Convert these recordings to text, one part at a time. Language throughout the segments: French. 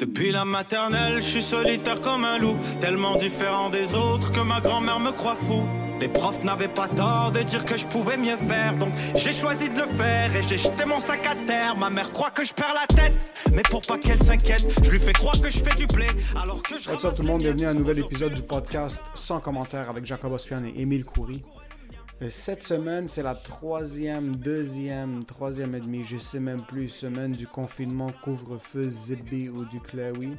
Depuis la maternelle, je suis solitaire comme un loup, tellement différent des autres que ma grand-mère me croit fou. Les profs n'avaient pas tort de dire que je pouvais mieux faire, donc j'ai choisi de le faire et j'ai jeté mon sac à terre. Ma mère croit que je perds la tête, mais pour pas qu'elle s'inquiète, je lui fais croire que je fais du blé, alors que je up tout le monde, bienvenue à un nouvel épisode du podcast Sans commentaire avec Jacob Ospian et Émile Coury. Euh, Cette semaine, c'est la troisième, deuxième, troisième et demie, je sais même plus, semaine du confinement, couvre-feu, zippy ou du claoui.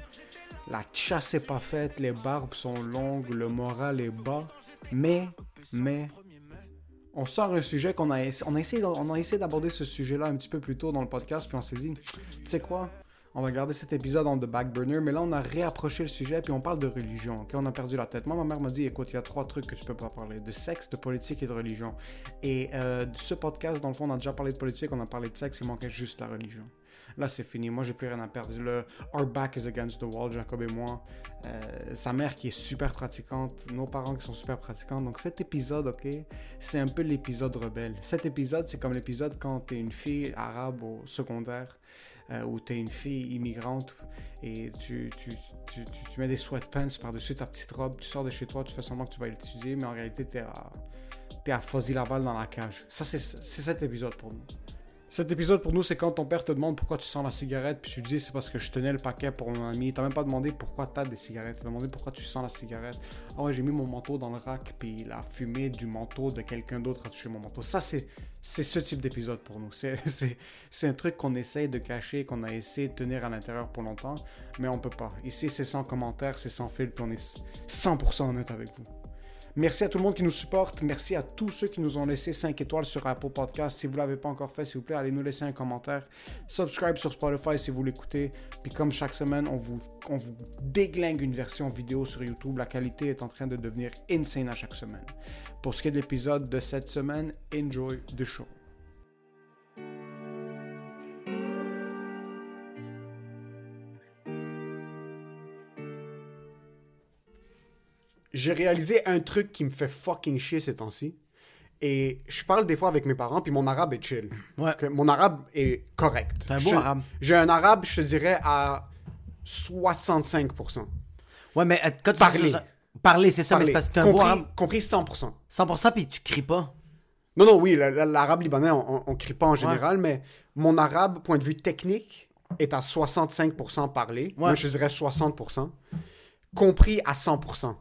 La chasse est pas faite, les barbes sont longues, le moral est bas, mais, mais, on sort un sujet qu'on a, essayé, a essayé d'aborder ce sujet-là un petit peu plus tôt dans le podcast, puis on s'est dit, tu sais quoi, on va garder cet épisode en the back burner, mais là on a réapproché le sujet puis on parle de religion. ok? On a perdu la tête. Moi, ma mère m'a dit, écoute, il y a trois trucs que tu peux pas parler de sexe, de politique et de religion. Et euh, ce podcast, dans le fond, on a déjà parlé de politique, on a parlé de sexe, il manquait juste la religion. Là, c'est fini. Moi, j'ai plus rien à perdre. Le Our back is against the wall, Jacob et moi. Euh, sa mère qui est super pratiquante, nos parents qui sont super pratiquants. Donc, cet épisode, ok, c'est un peu l'épisode rebelle. Cet épisode, c'est comme l'épisode quand t'es une fille arabe au secondaire euh, où tu es une fille immigrante et tu, tu, tu, tu- mets des sweatpants par-dessus ta petite robe, tu sors de chez toi, tu fais semblant que tu vas l'étudier, mais en réalité, tu es à, t'es à Fuzzy Laval dans la cage. Ça, c'est cet épisode pour nous. Cet épisode pour nous, c'est quand ton père te demande pourquoi tu sens la cigarette, puis tu dis c'est parce que je tenais le paquet pour mon ami. Il t'a même pas demandé pourquoi t'as des cigarettes, il t'a demandé pourquoi tu sens la cigarette. Ah ouais, j'ai mis mon manteau dans le rack, puis la fumée du manteau de quelqu'un d'autre a touché mon manteau. Ça, c'est c'est ce type d'épisode pour nous. C'est- un truc qu'on essaye de cacher, qu'on a essayé de tenir à l'intérieur pour longtemps, mais on peut pas. Ici, c'est sans commentaires, c'est sans fil, puis on est 100% honnête avec vous. Merci à tout le monde qui nous supporte. Merci à tous ceux qui nous ont laissé 5 étoiles sur Apple Podcast. Si vous ne l'avez pas encore fait, s'il vous plaît, allez nous laisser un commentaire. Subscribe sur Spotify si vous l'écoutez. Puis comme chaque semaine, on vous, on vous déglingue une version vidéo sur YouTube. La qualité est en train de devenir insane à chaque semaine. Pour ce qui est de l'épisode de cette semaine, enjoy the show. J'ai réalisé un truc qui me fait fucking chier ces temps-ci. Et je parle des fois avec mes parents, puis mon arabe est chill. Ouais. Que mon arabe est correct. T'as un Je- arabe. J'ai un arabe, je te dirais, à 65%. Ouais, mais euh, quand tu Parler. parler, c'est ça, mais c'est parce que t'as un compris, arabe. compris 100%. 100% puis tu cries pas. Non, non, oui, la- la- l'arabe libanais, on, on, on crie pas en général, mais mon arabe, point de vue technique, est à 65% parlé. Moi, je dirais 60%. Compris à 100%.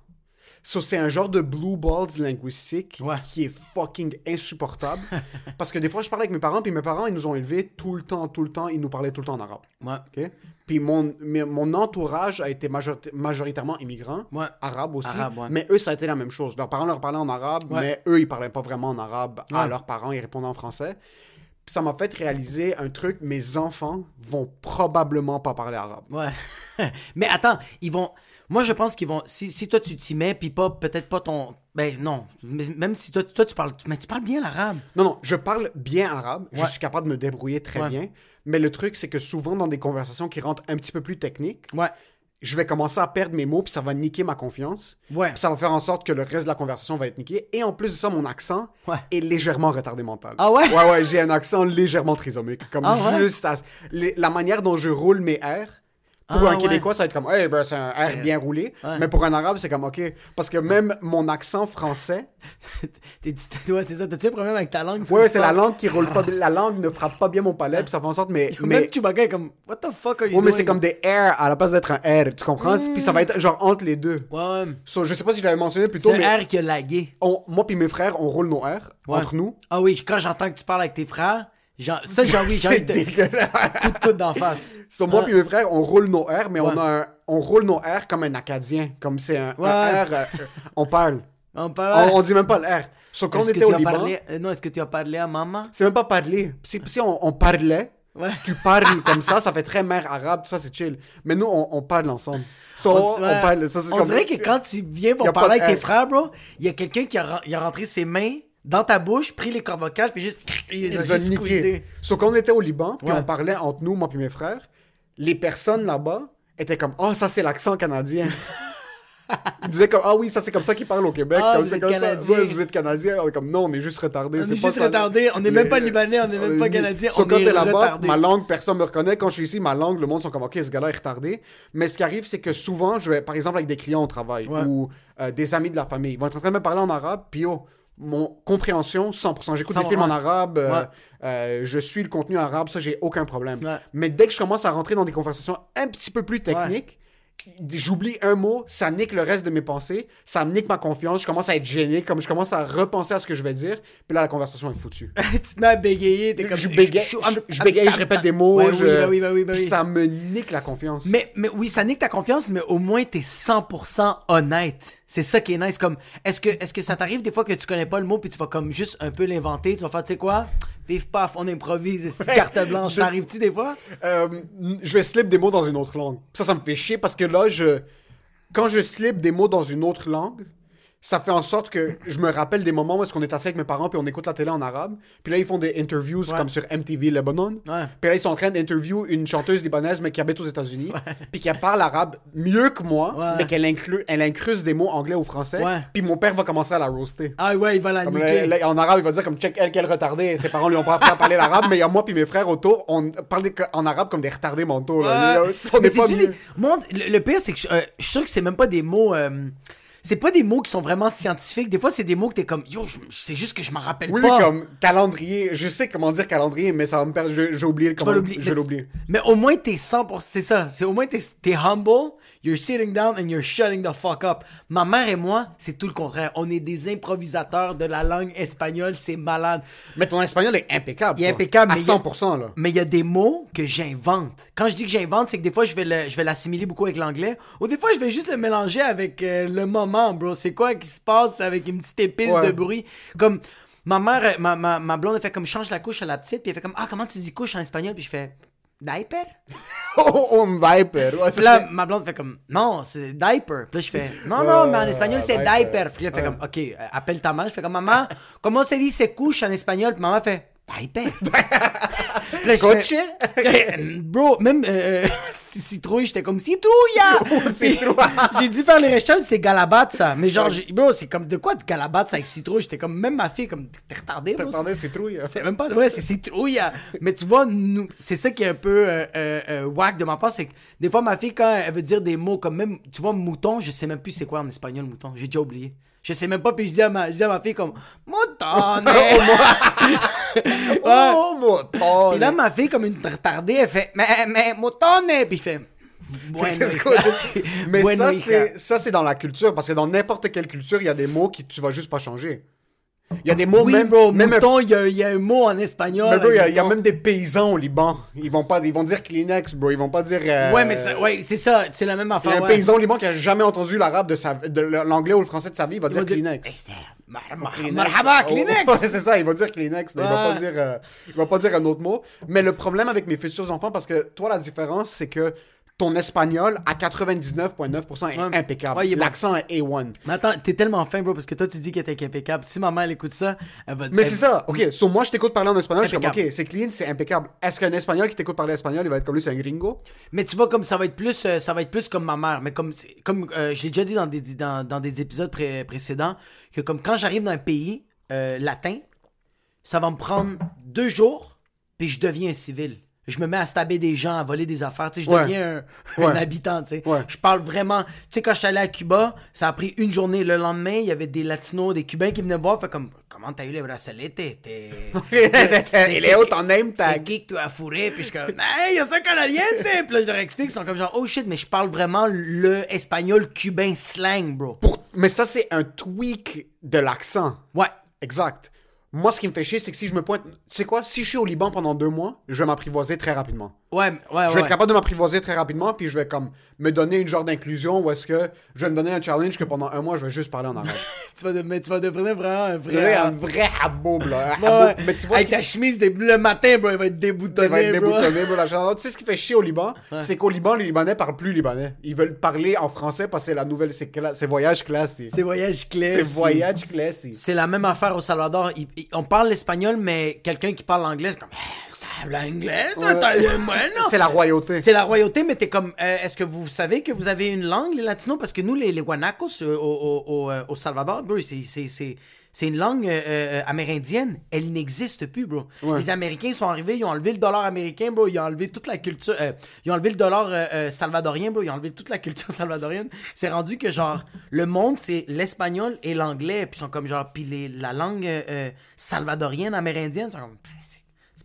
So, c'est un genre de blue balls linguistique Ouais. qui est fucking insupportable. parce que des fois, je parlais avec mes parents, puis mes parents, ils nous ont élevés tout le temps, tout le temps, ils nous parlaient tout le temps en arabe. Ouais. Puis mon, mon entourage a été majorita- majoritairement immigrant, Ouais. arabe aussi. Arabe, ouais. Mais eux, ça a été la même chose. Leurs parents leur parlaient en arabe, mais eux, ils parlaient pas vraiment en arabe à leurs parents, ils répondaient en français. Puis ça m'a fait réaliser un truc, mes enfants vont probablement pas parler arabe. Ouais. mais attends, ils vont. Moi, je pense qu'ils vont. Si, si toi, tu t'y mets, puis pas, peut-être pas ton. Ben non. Mais même si toi, toi tu parles. Mais tu parles bien l'arabe. Non, non, je parle bien arabe, je Ouais. suis capable de me débrouiller très Ouais. bien. Mais le truc, c'est que souvent, dans des conversations qui rentrent un petit peu plus techniques, Ouais. je vais commencer à perdre mes mots, puis ça va niquer ma confiance. Ouais. Puis ça va faire en sorte que le reste de la conversation va être niqué. Et en plus de ça, mon accent Ouais. est légèrement retardé mental. Ah ouais? Ouais, ouais, j'ai un accent légèrement trisomique. Comme Ah ouais? juste à- les- la manière dont je roule mes R Pour Ah, un ouais. Québécois, ça va être comme, hey, ben, c'est un R bien roulé. Ouais. Mais pour un Arabe, c'est comme, ok. Parce que même mon accent français, T'es- ouais, c'est ça. T'as-tu un problème avec ta langue? ouais, c'est la langue qui roule pas, la langue ne frappe pas bien mon palais, puis ça fait en sorte, mais, Même mais, Chewbacca est comme, what the fuck are you ouais, mais c'est comme des R à la place d'être un R, tu comprends? Puis ça va être genre entre les deux. Ouais, ouais. So, je sais pas si je l'avais mentionné plus tôt, C'est un R qui a lagué. on- moi puis mes frères, on roule nos R entre nous. Ah oui, quand j'entends que tu parles avec tes frères, ça, j'ai envie, j'ai coup de coude d'en face. So, moi Ah. puis mes frères, on roule nos R, mais on, a un- on roule nos R comme un Acadien. Comme c'est un. R, euh, on parle. On parle. On, on dit même pas le R. So, quand on Est-ce que était au Liban, parlé... euh, Non, est-ce que tu as parlé à maman? c'est même pas parler. Si, si on, on parlait, Ouais. tu parles comme ça, ça fait très mère arabe, tout ça c'est chill. Mais nous, on, on parle ensemble. So, On, on, ouais. parle. Ça, c'est On comme- dirait que quand tu viens pour parler avec tes frères, bro, il y a quelqu'un qui a rentré ses mains dans ta bouche, pris les cordes vocales, puis juste. Il les ils nous ont juste niqué. squeezés. So, quand on était au Liban, puis Ouais. on parlait entre nous, moi puis mes frères, les personnes là-bas étaient comme, oh, ça c'est l'accent canadien. Ils disaient comme, ah oui, ça c'est comme ça qu'ils parlent au Québec. Ah, comme vous c'est êtes comme ça. Ouais, vous êtes canadien. On est comme, non, on est juste retardés. On est juste ça. retardés, on n'est Les- même pas libanais, on n'est même pas les- canadien, So, on quand t'es là-bas, ma langue, personne me reconnaît. Quand je suis ici, ma langue, le monde sont comme, ok, ce gars-là est retardé. Mais ce qui arrive, c'est que souvent, je vais, par exemple, avec des clients au travail Ouais. ou euh, des amis de la famille, ils vont être en train de me parler en arabe, puis oh, mon compréhension, 100%. J'écoute des 100%. films en arabe, euh, Ouais. euh, je suis le contenu arabe, ça, j'ai aucun problème. Ouais. Mais dès que je commence à rentrer dans des conversations un petit peu plus techniques, j'oublie un mot, ça nique le reste de mes pensées, ça me nique ma confiance, je commence à être gêné, comme je commence à repenser à ce que je vais dire, puis là, la conversation est foutue. tu te mets à bégayer, t'es comme. je bégaye, je, je bégaye, je répète des mots, Ouais, je- oui, bah oui, bah oui, bah oui. ça me nique la confiance. Mais, mais oui, ça nique ta confiance, mais au moins t'es 100% honnête. C'est ça qui est nice. Comme, est-ce que, est-ce que ça t'arrive des fois que tu connais pas le mot puis tu vas comme juste un peu l'inventer, tu vas faire, tu sais quoi, pif paf, on improvise, c'est carte blanche. Ça arrive-tu des fois? Euh, je vais slip des mots dans une autre langue. Ça, ça me fait chier parce que là, je... quand je slip des mots dans une autre langue, ça fait en sorte que je me rappelle des moments où est-ce qu'on est assis avec mes parents puis on écoute la télé en arabe. Puis là, ils font des interviews Ouais. comme sur MTV Lebanon. Ouais. Puis là, ils sont en train d'interview une chanteuse libanaise mais qui habite aux États-Unis. Puis qui parle arabe mieux que moi, mais qu'elle inclut, elle incruse des mots anglais ou français. Puis mon père va commencer à la roaster. Ah ouais, il va la Comme niquer. là, là, en arabe, il va dire comme check elle qu'elle retardée. Ses parents lui ont pas appris à parler l'arabe, mais il y a moi puis mes frères autour, on parle en arabe comme des retardés mentaux. Là. On Mais est pas les- le, le pire, c'est que je, euh, je suis sûr que c'est même pas des mots. euh, c'est pas des mots qui sont vraiment scientifiques. Des fois, c'est des mots que t'es comme, yo, c'est juste que je m'en rappelle Oui, pas. oui, comme calendrier. Je sais comment dire calendrier, mais ça va me perdre. J'ai oublié le comment. Je Mais- l'oublie. Mais au moins, t'es 100%. C'est ça. C'est au moins, t'es t'es humble. You're sitting down and you're shutting the fuck up. Ma mère et moi, c'est tout le contraire. On est des improvisateurs de la langue espagnole. C'est malade. Mais ton espagnol est impeccable. Il est impeccable, À mais il y a- 100%, là. Mais il y a des mots que j'invente. Quand je dis que j'invente, c'est que des fois, je vais le- je vais l'assimiler beaucoup avec l'anglais. Ou des fois, je vais juste le mélanger avec euh, le moment, bro. C'est quoi qui se passe avec une petite épice Ouais. de bruit? Comme, ma mère, ma, ma, ma blonde, elle fait comme, change la couche à la petite. Puis elle fait comme, ah, comment tu dis couche en espagnol? Puis je fais, diaper? Diaper. Puis là, c'est- ma blonde fait comme, non, c'est diaper. Puis là, je fais, non, non, mais en espagnol, c'est diaper. diaper. Puis là, fait comme, ok, appelle ta mère. Je fais comme, maman, comment se dit couche en espagnol? Puis maman fait, Coche? fais, Bro, même euh, citrouille, j'étais comme citrouille! citrouille. j'ai dit faire les puis c'est galabatza. Mais genre, bro, c'est comme de quoi de galabatza avec citrouille? J'étais comme, même ma fille, comme, t'es retardé, bro. T'attendais, c'est trouille. hein. C'est même pas. Ouais, c'est citrouille. Mais tu vois, c'est ça qui est un peu euh, euh, euh, whack de ma part. C'est que des fois, ma fille, quand elle veut dire des mots comme même, tu vois, mouton, je sais même plus c'est quoi en espagnol, mouton. J'ai déjà oublié. Je sais même pas, puis je dis à ma, je dis à ma fille comme mouton. Oh, mouton. Et là, ma fille, comme une retardée, elle fait mais, mais mouton. Puis je fais. Mais ça, c'est, ça, c'est dans la culture, parce que dans n'importe quelle culture, il y a des mots qui tu vas juste pas changer. Il y a des mots, Oui, même, bro, même un- mouton, il y, a- il y a un mot en espagnol. Mais bro, il y, a- il y a même des paysans au Liban. Ils vont pas, ils vont dire Kleenex, bro. Ils vont pas dire. euh, Ouais, mais ça- ouais, c'est ça, c'est la même Il y a affaire. un ouais. paysan au Liban qui a jamais entendu l'arabe de sa, de l'anglais ou le français de sa vie, il va dire dire- Kleenex. Mar- Marhaba, Oh, Kleenex! c'est ça, il va dire Kleenex. Il, va pas dire, euh, il va pas dire un autre mot. Mais le problème avec mes futurs enfants, parce que toi, la différence, c'est que ton espagnol, à 99,9% est Ouais. impeccable. Ouais. L'accent est A1. Mais attends, t'es tellement fin, bro, parce que toi, tu dis qu'elle était impeccable. Si maman, elle écoute ça, elle va Mais elle- c'est ça. Ok, so moi, je t'écoute parler en espagnol, je suis comme, Impeccable. ok, c'est clean, c'est impeccable. Est-ce qu'un espagnol qui t'écoute parler espagnol, il va être comme lui, c'est un gringo? Mais tu vois, comme ça va être plus, euh, ça va être plus comme ma mère. Mais comme, comme euh, je l'ai déjà dit dans des, dans, dans des épisodes pré- précédents, que comme quand j'arrive dans un pays euh, latin, ça va me prendre deux jours, puis je deviens un civil. Je me mets à stabber des gens, à voler des affaires. Tu sais, je Ouais. deviens un, Ouais. habitant, tu sais. Ouais. Je parle vraiment. Tu sais, quand je suis allé à Cuba, ça a pris une journée. Le lendemain, il y avait des Latinos, des Cubains qui venaient me voir. Fait comme, comment t'as eu les bracelets? T'es. t'es- où ton name C'est tag? qui que tu as fourré? Puis je suis comme, hey, y a ça canadien, tu sais. Puis là, je leur explique, ils sont comme genre, oh shit, mais je parle vraiment le espagnol cubain slang, bro. Pour... Mais ça, c'est un tweak de l'accent. Ouais. Exact. Moi, ce qui me fait chier, c'est que si je me pointe. Tu sais quoi? Si je suis au Liban pendant deux mois, je vais m'apprivoiser très rapidement. Ouais, ouais, Je vais ouais. être capable de m'apprivoiser très rapidement, puis je vais comme me donner une genre d'inclusion où est-ce que je vais me donner un challenge que pendant un mois, je vais juste parler en arabe. Tu vas, de- mais tu vas devenir vraiment un vrai. Un vrai haboub, là. Un Ouais, haboub. ouais. Mais tu vois, Avec ta chemise, des- le matin, bro, il va être déboutonné, il va être bro. déboutonné, bro, la chaleur. Tu sais ce qui fait chier au Liban? C'est qu'au Liban, les Libanais parlent plus libanais. Ils veulent parler en français parce que c'est la nouvelle, c'est cla- voyage classique. C'est voyage clé. C'est voyage classique. C'est la même affaire au Salvador. On parle l'espagnol, mais quelqu'un qui parle l'anglais, c'est comme, Eh, habla anglais, toi, t'as le bueno. C'est la royauté. C'est la royauté, mais t'es comme, euh, est-ce que vous savez que vous avez une langue, les latinos? Parce que nous, les, les guanacos euh, au, au, au, euh, au Salvador, bro, c'est, c'est, c'est, c'est une langue euh, amérindienne. Elle n'existe plus, bro. Les Américains sont arrivés, ils ont enlevé le dollar américain, bro. Ils ont enlevé toute la culture. ils ont enlevé le dollar salvadorien, bro. Ils ont enlevé toute la culture salvadorienne. C'est rendu que, genre, le monde, c'est l'espagnol et l'anglais. Puis ils sont comme, genre, puis les, la langue salvadorienne, amérindienne, ils sont comme,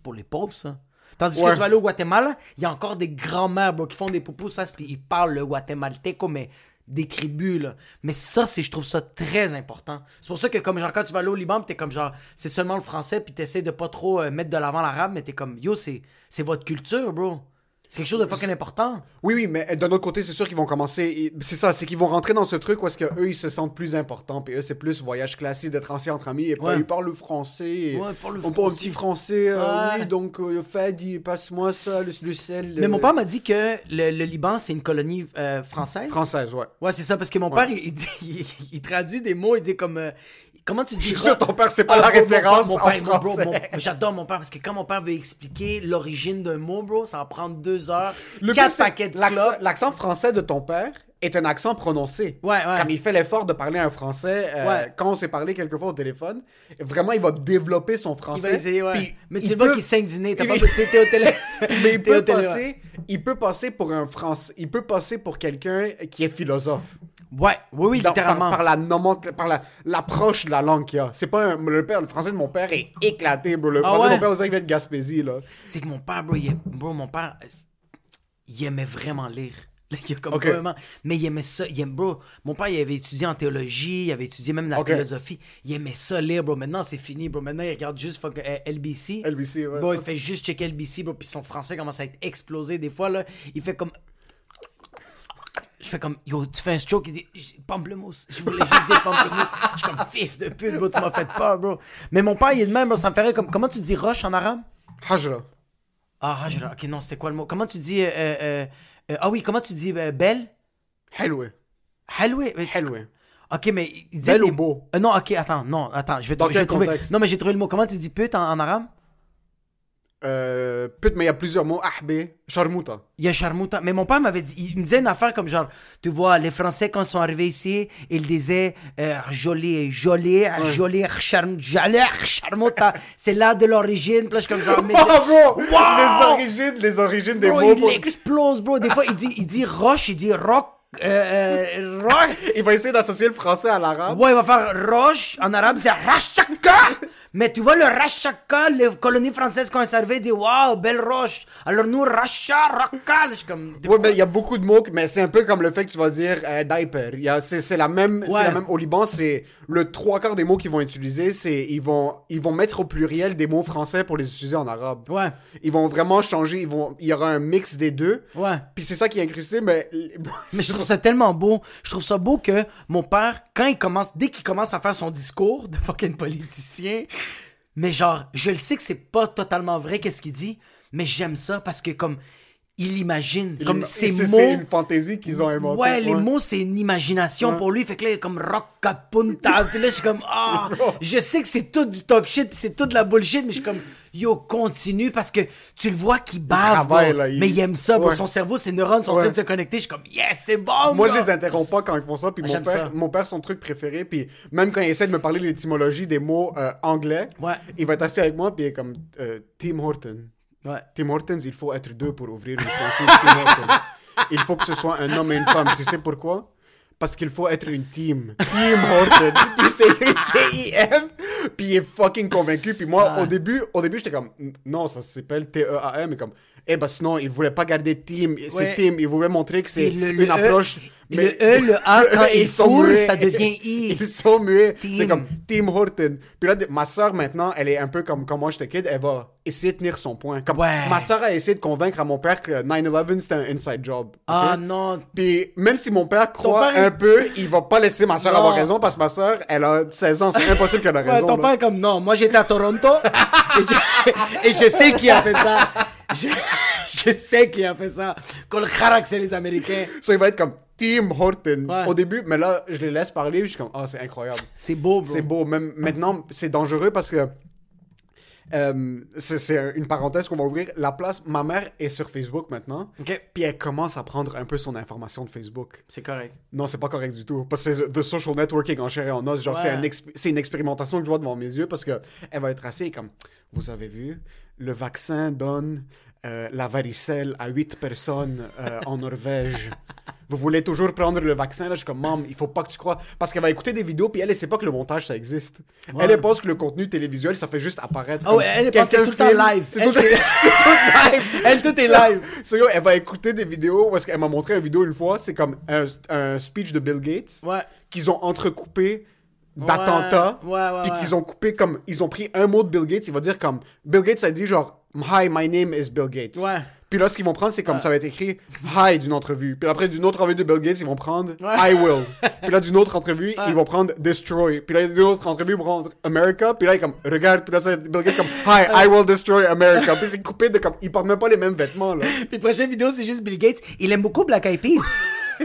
pour les pauvres, ça. Tandis Ouais. que tu vas aller au Guatemala, il y a encore des grands-mères, bro, qui font des pupusas, puis ils parlent le guatémalteco, mais des tribus, là. Mais ça, c'est, je trouve ça très important. C'est pour ça que, comme, genre, quand tu vas aller au Liban, t'es comme, genre, c'est seulement le français, puis t'essaies de pas trop euh, mettre de l'avant l'arabe, mais t'es comme, yo, c'est, c'est votre culture, bro. C'est quelque chose de fucking important. Oui, oui, mais d'un autre côté, c'est sûr qu'ils vont commencer. C'est ça, c'est qu'ils vont rentrer dans ce truc où est-ce que eux ils se sentent plus importants. Puis eux, c'est plus voyage classique d'être ancien entre amis. Et puis ils parlent le français. et Ouais, ils parlent le on parle un petit français. euh, Ouais. Oui, donc, euh, Fadi, passe-moi ça, le, le sel. Mais euh, mon père m'a dit que le, le Liban, c'est une colonie euh, française. Française, ouais. Ouais, c'est ça, parce que mon père, il, il dit- il, il traduit des mots, il dit comme. Comment tu dis Je suis sûr que ton père, c'est pas Ah, la bro, mon référence père- mon en père, bro, français. J'adore mon père parce que quand mon père veut expliquer l'origine d'un mot, bro, ça va prendre deux heures. Le quatre paquets de l'accent- français de ton père est un accent prononcé. Ouais, ouais. Comme il fait l'effort de parler un français, euh, Ouais. quand on s'est parlé quelquefois au téléphone, vraiment, il va développer son Il français. va essayer, ouais. Mais tu il vois peut- qu'il saigne du nez. T'as il- pas t'es au télé. Mais il peut, passer, il peut passer pour un français, il peut passer pour quelqu'un qui est philosophe. Ouais, oui, oui, Dans- littéralement. par la nomencl- par la- l'approche de la langue qu'il y a. C'est pas un- le père, le français de mon père est éclaté, bro. Le Ah français de ouais? mon père, on dirait qu'il vient de Gaspésie, là. C'est que mon père, bro, il, bro, mon père, euh, il aimait vraiment lire. Là, il a comme Ok. vraiment- mais il aimait ça. Il aime, bro. Mon père, il avait étudié en théologie, il avait étudié même la Ok. philosophie. Il aimait ça lire, bro. Maintenant, c'est fini, bro. Maintenant, il regarde juste fuck, euh, LBC. LBC, ouais. Bro, il fait juste checker LBC, bro. Puis son français commence à être explosé. Des fois, là, il fait comme. Je fais comme, yo, tu fais un stroke, il dit, pamplemousse. Je voulais juste dire pamplemousse. Je suis comme, fils de pute, bro, tu m'as fait peur, bro. Mais mon père, il est de même, bro, ça me ferait comme, comment tu dis roche en arabe? Hajra. Ah, hajra. Ok, non, c'était quoi le mot? Comment tu dis. euh, euh, euh, ah oui, comment tu dis euh, belle? Helwe. Mais- Helwe. Ok, mais. il Belle des- ou beau? Euh, non, ok, attends, non, attends, je vais, trouver- je vais trouver. contexte? Non, mais j'ai trouvé le mot. Comment tu dis pute en, en arabe? Euh, pute, mais il y a plusieurs mots. Ahbé, charmouta. Il y a charmouta. Mais mon père m'avait dit, il me disait une affaire comme genre, tu vois, les Français quand ils sont arrivés ici, ils disaient euh, joli, joli, joli, charm, joli, charmouta. C'est là de l'origine. Puis là, je suis comme genre, mais. Bravo! Wow! Les origines, les origines des Bro, mots. il pour- explose, bro. Des fois, il dit, il dit roche, il dit rock, euh, euh, rock. Il va essayer d'associer le français à l'arabe. Ouais, il va faire roche. En arabe, c'est rachaka. Mais tu vois, le rachaka, les colonies françaises, servaient, disent waouh, belle roche. Alors nous, racha, suis comme. Ouais, mais il y a beaucoup de mots, mais c'est un peu comme le fait que tu vas dire euh, diaper. C'est la même, Ouais. la même. Au Liban, c'est le trois quarts des mots qu'ils vont utiliser, c'est ils vont, ils vont mettre au pluriel des mots français pour les utiliser en arabe. Ouais, Ils vont vraiment changer. Ils vont, il y aura un mix des deux. ouais. Puis c'est ça qui est incrusté, mais Mais je trouve ça tellement beau. Je trouve ça beau que mon père, quand il commence, dès qu'il commence à faire son discours de fucking politicien, mais genre, je le sais que c'est pas totalement vrai qu'est-ce qu'il dit, mais j'aime ça parce que comme il imagine, comme ces c'est mots. c'est une fantaisie qu'ils ont inventée. Ouais, les mots, c'est une imagination pour lui. Fait que là, il est comme rockapunta. Puis là, je suis comme, ah, je sais que c'est tout du talk shit, puis c'est tout de la bullshit, mais je suis comme, yo, continue parce que tu le vois qu'il bave. travaille, là, il- Mais il aime ça. Ouais. Son cerveau, ses neurones sont en Ouais. train de se connecter. Je suis comme, yes, c'est bon, Moi, bro. je les interromps pas quand ils font ça. Puis mon J'aime père, ça. mon père, son truc préféré. Puis même quand il essaie de me parler de l'étymologie des mots euh, anglais, Ouais. il va être assis avec moi. Puis il est comme euh, Tim Horton. Tim Hortons, il faut être deux pour ouvrir une franchise Tim Hortons. Il faut que ce soit un homme et une femme. Tu sais pourquoi? Parce qu'il faut être une team. Team Horton. Puis c'est T-I-M. Puis il est fucking convaincu. Puis moi, au début, au début, j'étais comme, non, ça s'appelle T-E-A-M. Mais comme, eh ben sinon, il voulait pas garder team. C'est Ouais. team. Il voulait montrer que c'est le- une E- approche. le E, le A, quand il sont fourre, muets. ça devient I. Ils sont muets. C'est comme Team Horton. Puis là, ma soeur, maintenant, elle est un peu comme quand moi j'étais kid. Elle va essayer de tenir son point. Comme Ouais. ma soeur a essayé de convaincre à mon père que 9-11 c'était un inside job. Ah non. Puis même si mon père croit père, un peu, il va pas laisser ma soeur Non. avoir raison parce que ma soeur, elle a 16 ans, c'est impossible qu'elle ait Ouais, raison. ton là. père est comme non, moi j'étais à Toronto et, je, et je sais qui a fait ça. Je, je sais qui a fait ça. Qu'on le carac, c'est les Américains. Ça, il va être comme Team Horton Ouais. au début, mais là, je les laisse parler, je suis comme, ah, c'est incroyable. C'est beau, bro. C'est beau. Même maintenant, c'est dangereux parce que. euh, c'est c'est un- une parenthèse qu'on va ouvrir. La place, ma mère est sur Facebook maintenant. Ok. Puis elle commence à prendre un peu son information de Facebook. C'est correct. Non, c'est pas correct du tout. Parce que c'est the social networking en chair et en os. Genre, Ouais. c'est un une expérimentation que je vois devant mes yeux parce que elle va être assez comme, vous avez vu, le vaccin donne euh, la varicelle à 8 personnes euh, en Norvège. Vous voulez toujours prendre le vaccin? Là, je suis comme, maman, il faut pas que tu crois. Parce qu'elle va écouter des vidéos, puis elle, elle sait pas que le montage, ça existe. Elle, elle pense que le contenu télévisuel, ça fait juste apparaître. Ouais, elle, elle pense que c'est tout le temps filme. live. C'est Elle, tout, tout live. Elle, tout est live. so, yo, elle va écouter des vidéos parce qu'elle m'a montré une vidéo une fois. C'est comme un, un speech de Bill Gates Ouais. qu'ils ont entrecoupé d'attentats. Ouais, ouais, Puis qu'ils ont coupé comme. Ils ont pris un mot de Bill Gates. Il va dire comme. Bill Gates a dit genre. Hi, my name is Bill Gates. Ouais. Puis là, ce qu'ils vont prendre, c'est comme ça va être écrit Hi d'une entrevue. Puis après, d'une autre entrevue de Bill Gates, ils vont prendre Ouais. I will. Puis là, d'une autre entrevue, ils vont prendre Destroy. Puis là, d'une autre entrevue, ils vont prendre America. Puis là, il est comme Regarde. Puis là, ça va être Bill Gates comme Hi, I will destroy America. Puis c'est coupé de comme. Ils portent même pas les mêmes vêtements, là. Puis prochaine vidéo, c'est juste Bill Gates. Il aime beaucoup Black Eyed Peas.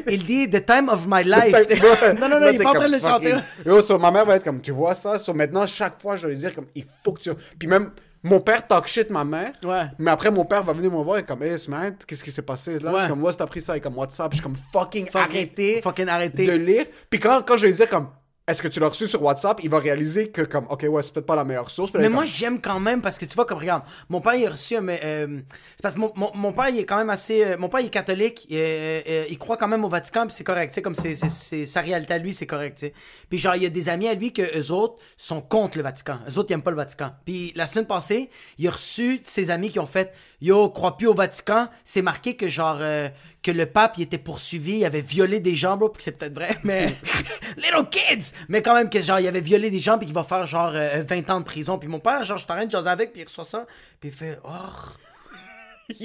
Il dit The time of my life. non, non, non, il est pas en train de le chanter. Yo, so, ma mère va être comme, tu vois ça? So, maintenant, chaque fois, je vais lui dire, comme, il faut que tu. Puis même, mon père talk shit ma mère. Ouais. Mais après, mon père va venir me voir et comme, hey, Smart, qu'est-ce qui s'est passé? Là, Ouais. je suis comme, moi, t'as pris ça et comme WhatsApp. Je suis comme, fucking, Fucking- arrêtez. fucking arrêtez. De lire. Puis quand, quand je vais lui dire, comme, est-ce que tu l'as reçu sur WhatsApp? Il va réaliser que, comme, ok, ouais, c'est peut-être pas la meilleure source. Mais moi, comme, j'aime quand même parce que tu vois, comme regarde, mon père, il a reçu un. euh, c'est parce que mon, mon, mon père, il est quand même assez. euh, mon père, il est catholique, il, euh, il croit quand même au Vatican, puis c'est correct, tu sais, comme c'est, c'est, sa réalité à lui, c'est correct, tu. Puis genre, il y a des amis à lui que eux autres sont contre le Vatican. Eux autres, ils aiment pas le Vatican. Puis la semaine passée, il a reçu ses amis qui ont fait Yo, crois plus au Vatican. C'est marqué que genre. euh, que le pape, il était poursuivi, il avait violé des gens, bro, puis c'est peut-être vrai, mais. Little kids! Mais quand même, que genre, il avait violé des gens, puis qu'il va faire genre euh, 20 ans de prison. Puis mon père, genre, je t'arrête de jaser avec, puis il reçoit ça, puis il fait Oh,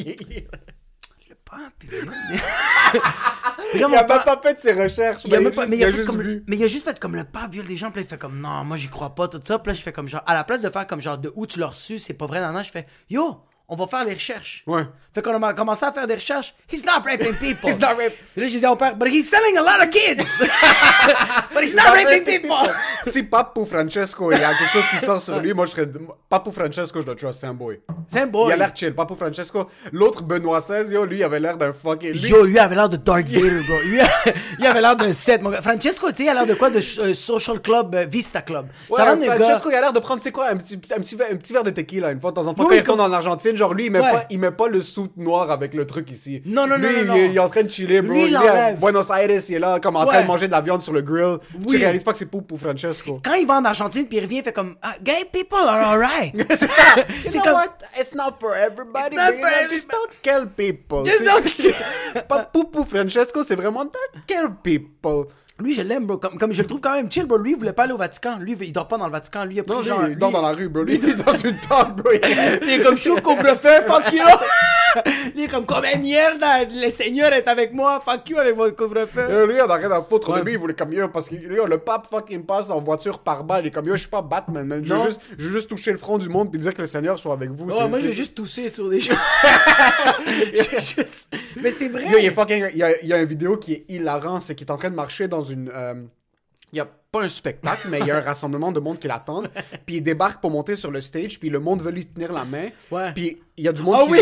le pape, il là, a même pas fait de ses recherches. il a mais même pas- mais il a fait juste vu. mais il a juste fait comme le pape viole des gens, puis il fait comme non, moi j'y crois pas, tout ça. Puis là, je fais comme genre, à la place de faire comme genre de où tu l'as reçu, c'est pas vrai, non, non, je fais yo, on va faire les recherches. Ouais. Fait qu'on a commencé à faire des recherches. He's not raping people. He's not Puis là, je disais au père, but he's selling a lot of kids. but he's not raping people. si Papu Francesco, il y a quelque chose qui sort sur lui, moi je serais. Papu Francesco, je le trust, c'est un boy. C'est un boy. Il a l'air chill. Papu Francesco. L'autre, Benoît XVI, yo, lui, il avait l'air d'un fucking. Lui, Yo, lui avait l'air de Darth Vader, bro. Lui, lui avait l'air d'un set, mon gars. Francesco, tu sais, il a l'air de quoi? De euh, Social Club, euh, Vista Club. Ouais, ça d'un gars. Francesco, il a l'air de prendre, tu sais quoi, un petit, un, petit, verre- un petit verre de tequila une fois de temps en temps. Quand il retourne en Argentine, genre lui, il met, Ouais. pas, il met pas le soute noir avec le truc ici. Non, non, non, Lui, non, il, non. est- il est en train de chiller, bro. Lui, il Lui, à. Buenos Aires, il est là, comme en train de manger de la viande sur le grill. Oui. Tu réalises pas que c'est Papu Francesco. Quand il va en Argentine, puis il revient, il fait comme ah, Gay people are alright. c'est ça. C'est comme-. It's not for everybody. It's not for Just don't kill people. Just don't Pas Papu Francesco, c'est vraiment don't kill people. Lui, je l'aime, bro. Comme, comme je le trouve quand même chill, bro. Lui, il voulait pas aller au Vatican. Lui, il dort pas dans le Vatican. Lui, il a Non, genre. lui, il dort lui- dans la rue, bro. Lui, il est dans une tente, bro. Il est comme chaud couvre-feu, fuck you! Il est comme, comme merde, le Seigneur est avec moi, fuck you avec votre couvre-feu. Euh, lui, on a rien à foutre. Au Ouais. début, il voulait comme parce que yo, le pape fucking passe en voiture par balle. Il est comme yo, je suis pas Batman, man. Je veux juste, je veux juste toucher le front du monde puis dire que le Seigneur soit avec vous. Ouais, moi, je vais juste tousser sur des. Je- juste- Mais c'est vrai. Yo, il fucking. Il y a, il y a une vidéo qui est hilarant, c'est qu'il est en train de marcher dans une. euh, Il y a pas un spectacle, mais il y a un rassemblement de monde qui l'attendent. Puis il débarque pour monter sur le stage, puis le monde veut lui tenir la main. Ouais. Puis il y a du monde Ah qui oui.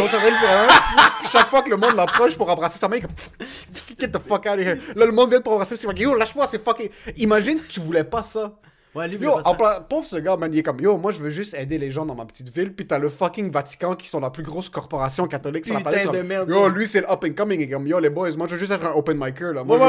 Puis chaque fois que le monde l'approche pour embrasser sa main, il comme Get the fuck out of here. Là, le monde vient pour embrasser, c'est Yo, lâche-moi, c'est fucking. Imagine que tu voulais pas ça. Ouais, lui, il Yo, en pauvre ce gars, man, il est comme, yo, moi je veux juste aider les gens dans ma petite ville, puis t'as le fucking Vatican qui sont la plus grosse corporation catholique sur la Putain planète. de merde, Yo, lui c'est le up and coming, et comme, yo les boys, moi je veux juste être un open micer là. Moi Ouais, je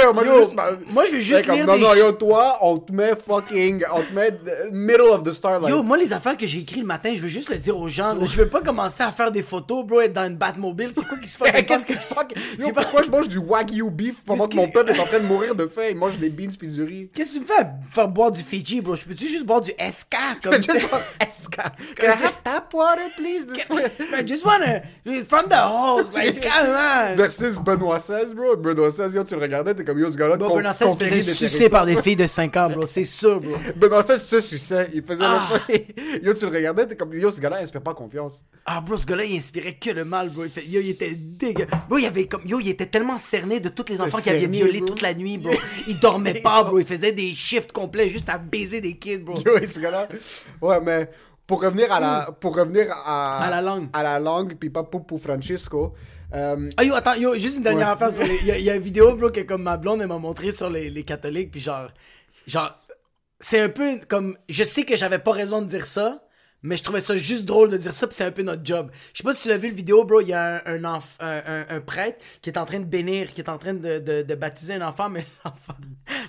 veux ouais, pas- je juste, moi, je veux juste Ouais, comme, lire Non, des non, yo, toi, on te met fucking, on te met middle of the starlight. Yo, moi, les affaires que j'ai écrites le matin, je veux juste le dire aux gens. là. Je veux pas commencer à faire des photos, bro, être dans une Batmobile. C'est quoi qui se fait? Qu'est-ce que tu fuck? Yo, pourquoi je mange du wagyu beef pendant que mon peuple est en train de mourir de faim? Il mange des beans puis du riz. Qu'est-ce que tu me fais? Faire boire du Fiji, bro? Je peux-tu juste boire du SK? Comme... Just want Esca. Can I have tap water, please? I just wanna... From the hose, like, come on! Versus Benoît XVI, bro. Benoît XVI, yo, tu le regardais, t'es comme yo, ce gars-là. Bon, Benoît XVI faisait sucer par des filles de 5 ans, bro. C'est sûr, bro. Benoît XVI se suçait. Il faisait Ah. le. Yo, tu le regardais, t'es comme yo, ce gars-là, il inspire pas confiance. Ah, bro, ce gars-là, il inspirait que le mal, bro. Il fait- Yo, il était dégueu. Bro, il avait comme... Yo, il était tellement cerné de toutes les enfants qu'il avait violés bro. toute la nuit, bro. Il dormait pas, bro. Il faisait des shifts complets juste à baiser des kids, bro. Yo, ce gars-là. Ouais, mais pour revenir à la, pour revenir à, À la langue. à la langue, puis pas pour, pour Francisco. euh, Ah yo, attends, yo, juste une dernière Ouais. affaire sur les... Il y, a- il y a une vidéo, bro, que comme ma blonde, elle m'a montré sur les, les catholiques, puis genre... Genre... C'est un peu comme... Je sais que j'avais pas raison de dire ça, mais je trouvais ça juste drôle de dire ça, puis c'est un peu notre job. Je sais pas si tu l'as vu le vidéo, bro, il y a un, un, un, prêtre qui est en train de bénir, qui est en train de, de, de baptiser un enfant, mais l'enfant,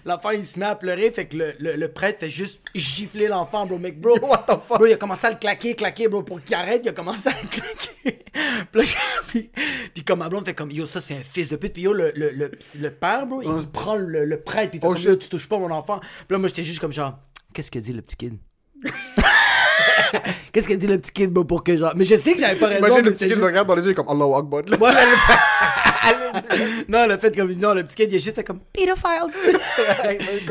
l'enfant, il se met à pleurer, fait que le, le, le prêtre fait juste gifler l'enfant, bro. Mec, bro, what the fuck? Bro, il a commencé à le claquer, claquer, bro, pour qu'il arrête, il a commencé à le claquer. puis, puis, puis comme ma blonde fait comme, yo, ça c'est un fils de pute. Puis yo, le, le, le, le père, bro, il prend le, le prêtre, puis il fait Oh, comme, yo, tu touches pas mon enfant. Puis là, moi, j'étais juste comme genre, qu'est-ce que dit le petit kid? Qu'est-ce que dit le petit kid, bro, pour que genre. Mais je sais que j'avais pas raison. Imagine le petit kid le regarde dans les yeux comme Allahu Akbar. non, le fait comme. Non, le petit kid, il est juste comme pedophiles.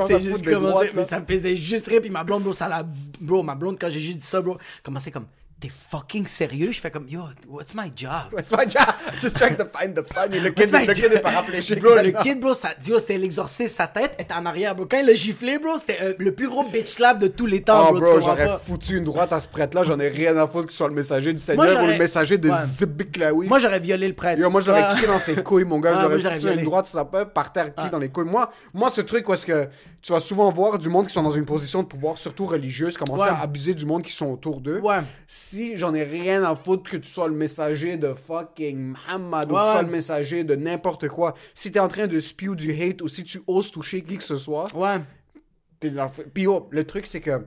C'est ça juste commencé, mais ça me faisait juste rire, puis ma blonde, bro, ça la. Bro, ma blonde, quand j'ai juste dit ça, bro, commençait comme. T'es fucking sérieux? Je fais comme, yo, what's my job? It's my job? Just trying to find the funny. Le kid, What's le kid est paraplégique. Bro, le kid, bro, ça, yo, c'était l'exorciste, sa tête était en arrière, bro. Quand il a giflé, bro, c'était euh, le plus gros bitch slap de tous les temps, Oh, bro. bro, j'aurais foutu une droite à ce prêtre-là. J'en ai rien à foutre que ce soit le messager du Seigneur ou j'aurais- le messager de Ouais. Zibiklaoui. Moi, j'aurais violé le prêtre. Yo, moi, je l'aurais Ouais. kické dans ses couilles, mon gars. Ah, moi, j'aurais foutu une droite sur sa peuple, par terre, kické Ah. dans les couilles. Moi, moi, ce truc, où est-ce que tu vas souvent voir du monde qui sont dans une position de pouvoir, surtout religieuse, commencer Ouais. à abuser du monde qui sont autour d'eux. Ouais. Si j'en ai rien à foutre que tu sois le messager de fucking Muhammad ou que tu sois le messager de n'importe quoi, si t'es en train de spew du hate ou si tu oses toucher qui que ce soit, Ouais. T'es dans- Puis oh, le truc, c'est que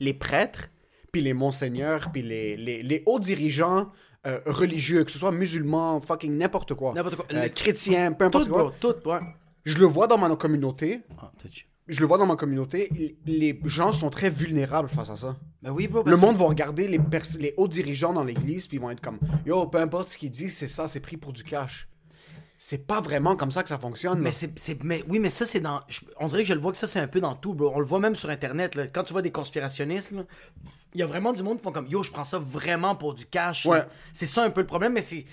les prêtres, puis les monseigneurs, puis les, les, les hauts dirigeants euh, religieux, que ce soit musulmans, fucking n'importe quoi, N'importe quoi. euh, Le- chrétiens, peu importe Tout, quoi, bro, tout, ouais. Je le vois dans ma communauté, Ah, je le vois dans ma communauté, les gens sont très vulnérables face à ça. Ben oui, bro. Le parce monde va regarder les, pers- les hauts dirigeants dans l'église, puis ils vont être comme Yo, peu importe ce qu'ils disent, c'est ça, c'est pris pour du cash. C'est pas vraiment comme ça que ça fonctionne. Mais là. c'est, c'est- mais oui, mais ça c'est dans, je- on dirait que je le vois que ça c'est un peu dans tout, bro. On le voit même sur internet. Là. Quand tu vois des conspirationnistes, là, il y a vraiment du monde qui font comme yo, je prends ça vraiment pour du cash. là. C'est ça un peu le problème, mais c'est,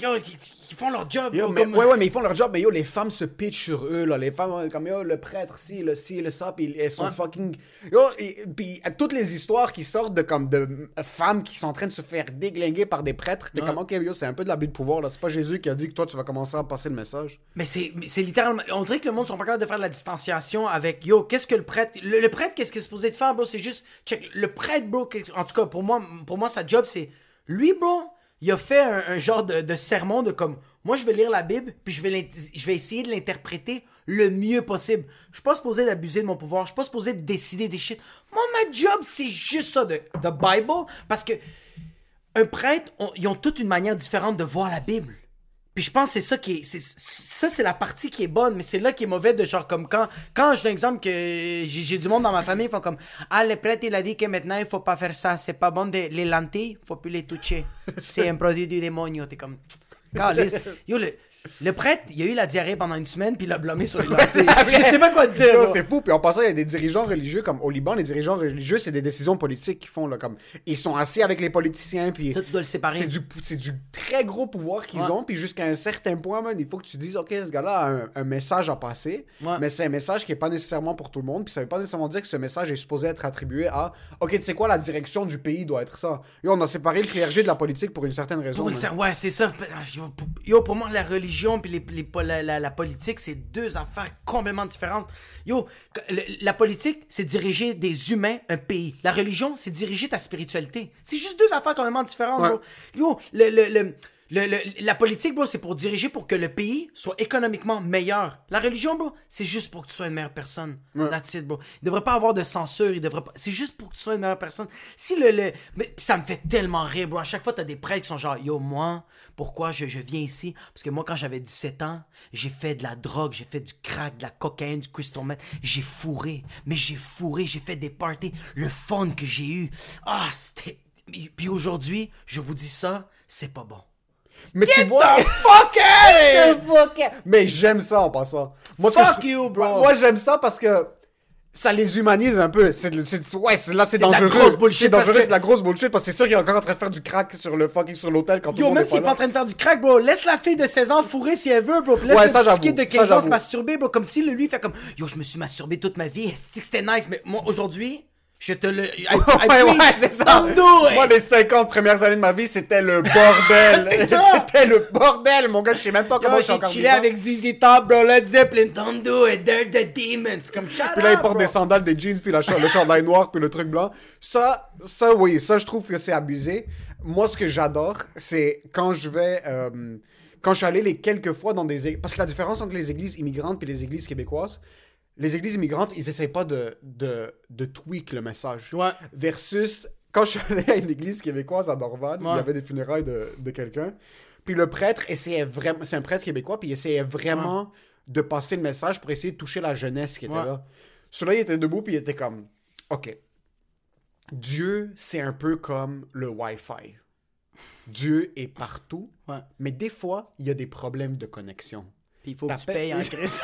ils, font leur job. Yo, mais, comme- ouais, ouais, mais ils font leur job, mais yo, les femmes se pitchent sur eux, là. Les femmes, euh, comme yo, le prêtre, si, le ci, le ça, puis elles sont Ouais. fucking. Yo, et, puis euh, toutes les histoires qui sortent de, comme, de euh, femmes qui sont en train de se faire déglinguer par des prêtres, t'es Ouais. comme, ok, yo, c'est un peu de l'abus de pouvoir, là. C'est pas Jésus qui a dit que toi, tu vas commencer à passer le message. Mais c'est, littéralement. On dirait que le monde sont pas capables de faire de la distanciation avec yo. Qu'est-ce que le prêtre. Le, le prêtre, qu'est-ce qu'il est supposé de faire, bro? C'est juste. Check. Le prêtre, bro. En tout cas, pour moi, pour moi sa job, c'est. Lui, bro, il a fait un, genre de, sermon de comme. Moi, je vais lire la Bible, puis je vais, je vais essayer de l'interpréter le mieux possible. Je suis pas supposé d'abuser de mon pouvoir. Je suis pas supposé de décider des shit. Moi, ma job, c'est juste ça, de the Bible. Parce que un prêtre, ils ont toute une manière différente de voir la Bible. Puis je pense que c'est ça qui est. ça, c'est la partie qui est bonne, mais c'est là qui est mauvais de genre comme quand. Quand je donne exemple que j'ai du monde dans ma famille, ils font comme Ah, le prêtre, il a dit que maintenant, il faut pas faire ça. C'est pas bon de. Les lentilles, faut plus les toucher. C'est un produit du démonio. T'es comme. Calisse. Yo, le, le prêtre, il a eu la diarrhée pendant une semaine, puis il a blâmé sur les lentilles. je sais pas quoi te dire. C'est fou. Puis en passant, il y a des dirigeants religieux, comme au Liban, les dirigeants religieux, c'est des décisions politiques qu'ils font, là. Comme, ils sont assis avec les politiciens, puis. Ça, tu dois le séparer. C'est du, c'est du très gros pouvoir qu'ils Ouais. ont, puis jusqu'à un certain point, man, il faut que tu dises, OK, ce gars-là a un, un message à passer, Ouais. mais c'est un message qui est pas nécessairement pour tout le monde, puis ça veut pas nécessairement dire que ce message est supposé être attribué à, OK, tu sais quoi, la direction du pays doit être ça. Yo, on a séparé le clergé de la politique pour une certaine raison. Pour une Ouais, c'est ça. Yo, pour moi, la religion puis les, les- la, la- la politique, c'est deux affaires complètement différentes. Yo, le- la politique, c'est diriger des humains, un pays. La religion, c'est diriger ta spiritualité. C'est juste deux affaires complètement différentes, Ouais. Yo, le, le, le- le- le- la politique, bro, c'est pour diriger pour que le pays soit économiquement meilleur. La religion, bro, c'est juste pour que tu sois une meilleure personne. That's it, bro. Il devrait pas avoir de censure. Il devrait pas... C'est juste pour que tu sois une meilleure personne. Si le... le... Mais ça me fait tellement rire, bro. À chaque fois, t'as des prêtres qui sont genre, yo, moi, pourquoi je, je viens ici? Parce que moi, quand j'avais 17 ans, j'ai fait de la drogue, j'ai fait du crack, de la cocaïne, du crystal meth. J'ai fourré. Mais j'ai fourré, j'ai fait des parties. Le fun que j'ai eu. Ah, c'était... Puis aujourd'hui, je vous dis ça, c'est pas bon. Mais tu vois. Fuck Get the fuck out. Mais j'aime ça en passant. Moi, que Fuck je- you, bro. Moi, moi, j'aime ça parce que ça les humanise un peu. C'est, le- ouais, là, c'est C'est de la dangereux. grosse bullshit c'est dangereux, que- c'est de la grosse bullshit parce que c'est sûr qu'il est encore en train de faire du crack sur le fucking sur l'hôtel quand tout le Yo, monde même s'il est pas en train de faire du crack, bro, laisse la fille de 16 ans fourrer si elle veut, bro. Laisse Ouais, le ça, petit j'avoue. kid de Ça, 15 ans se masturber, bro. Comme si le lui fait comme Yo, je me suis masturbé toute ma vie. Que c'était nice? Mais moi, aujourd'hui, je te le. I, Ouais, ouais, c'est ça. Moi, les 50 premières années de ma vie, c'était le bordel. C'était le bordel, mon gars. Je sais même pas comment je suis j'ai encore chillé vivant. avec ZZ Top, bro. Led Zeppelin, don't do it. They're the demons. Comme shut Puis là, il porte des sandales, des jeans, puis le chandail noir, puis le truc blanc. Ça, ça, oui, ça, je trouve que c'est abusé. Moi, ce que j'adore, c'est quand je vais... euh, quand je suis allé les quelques fois dans des... Parce que la différence entre les églises immigrantes et les églises québécoises, les églises immigrantes, ils essayent pas de, de, de tweak le message. Ouais. Versus, quand je suis allé à une église québécoise à Dorval, il y avait des funérailles de, de quelqu'un. Puis le prêtre essayait vraiment... C'est un prêtre québécois, puis il essayait vraiment de passer le message pour essayer de toucher la jeunesse qui était là. Celui-là, il était debout, puis il était comme... OK. Dieu, c'est un peu comme le Wi-Fi. Dieu est partout, mais des fois, il y a des problèmes de connexion. Puis il faut que tu payes en crise.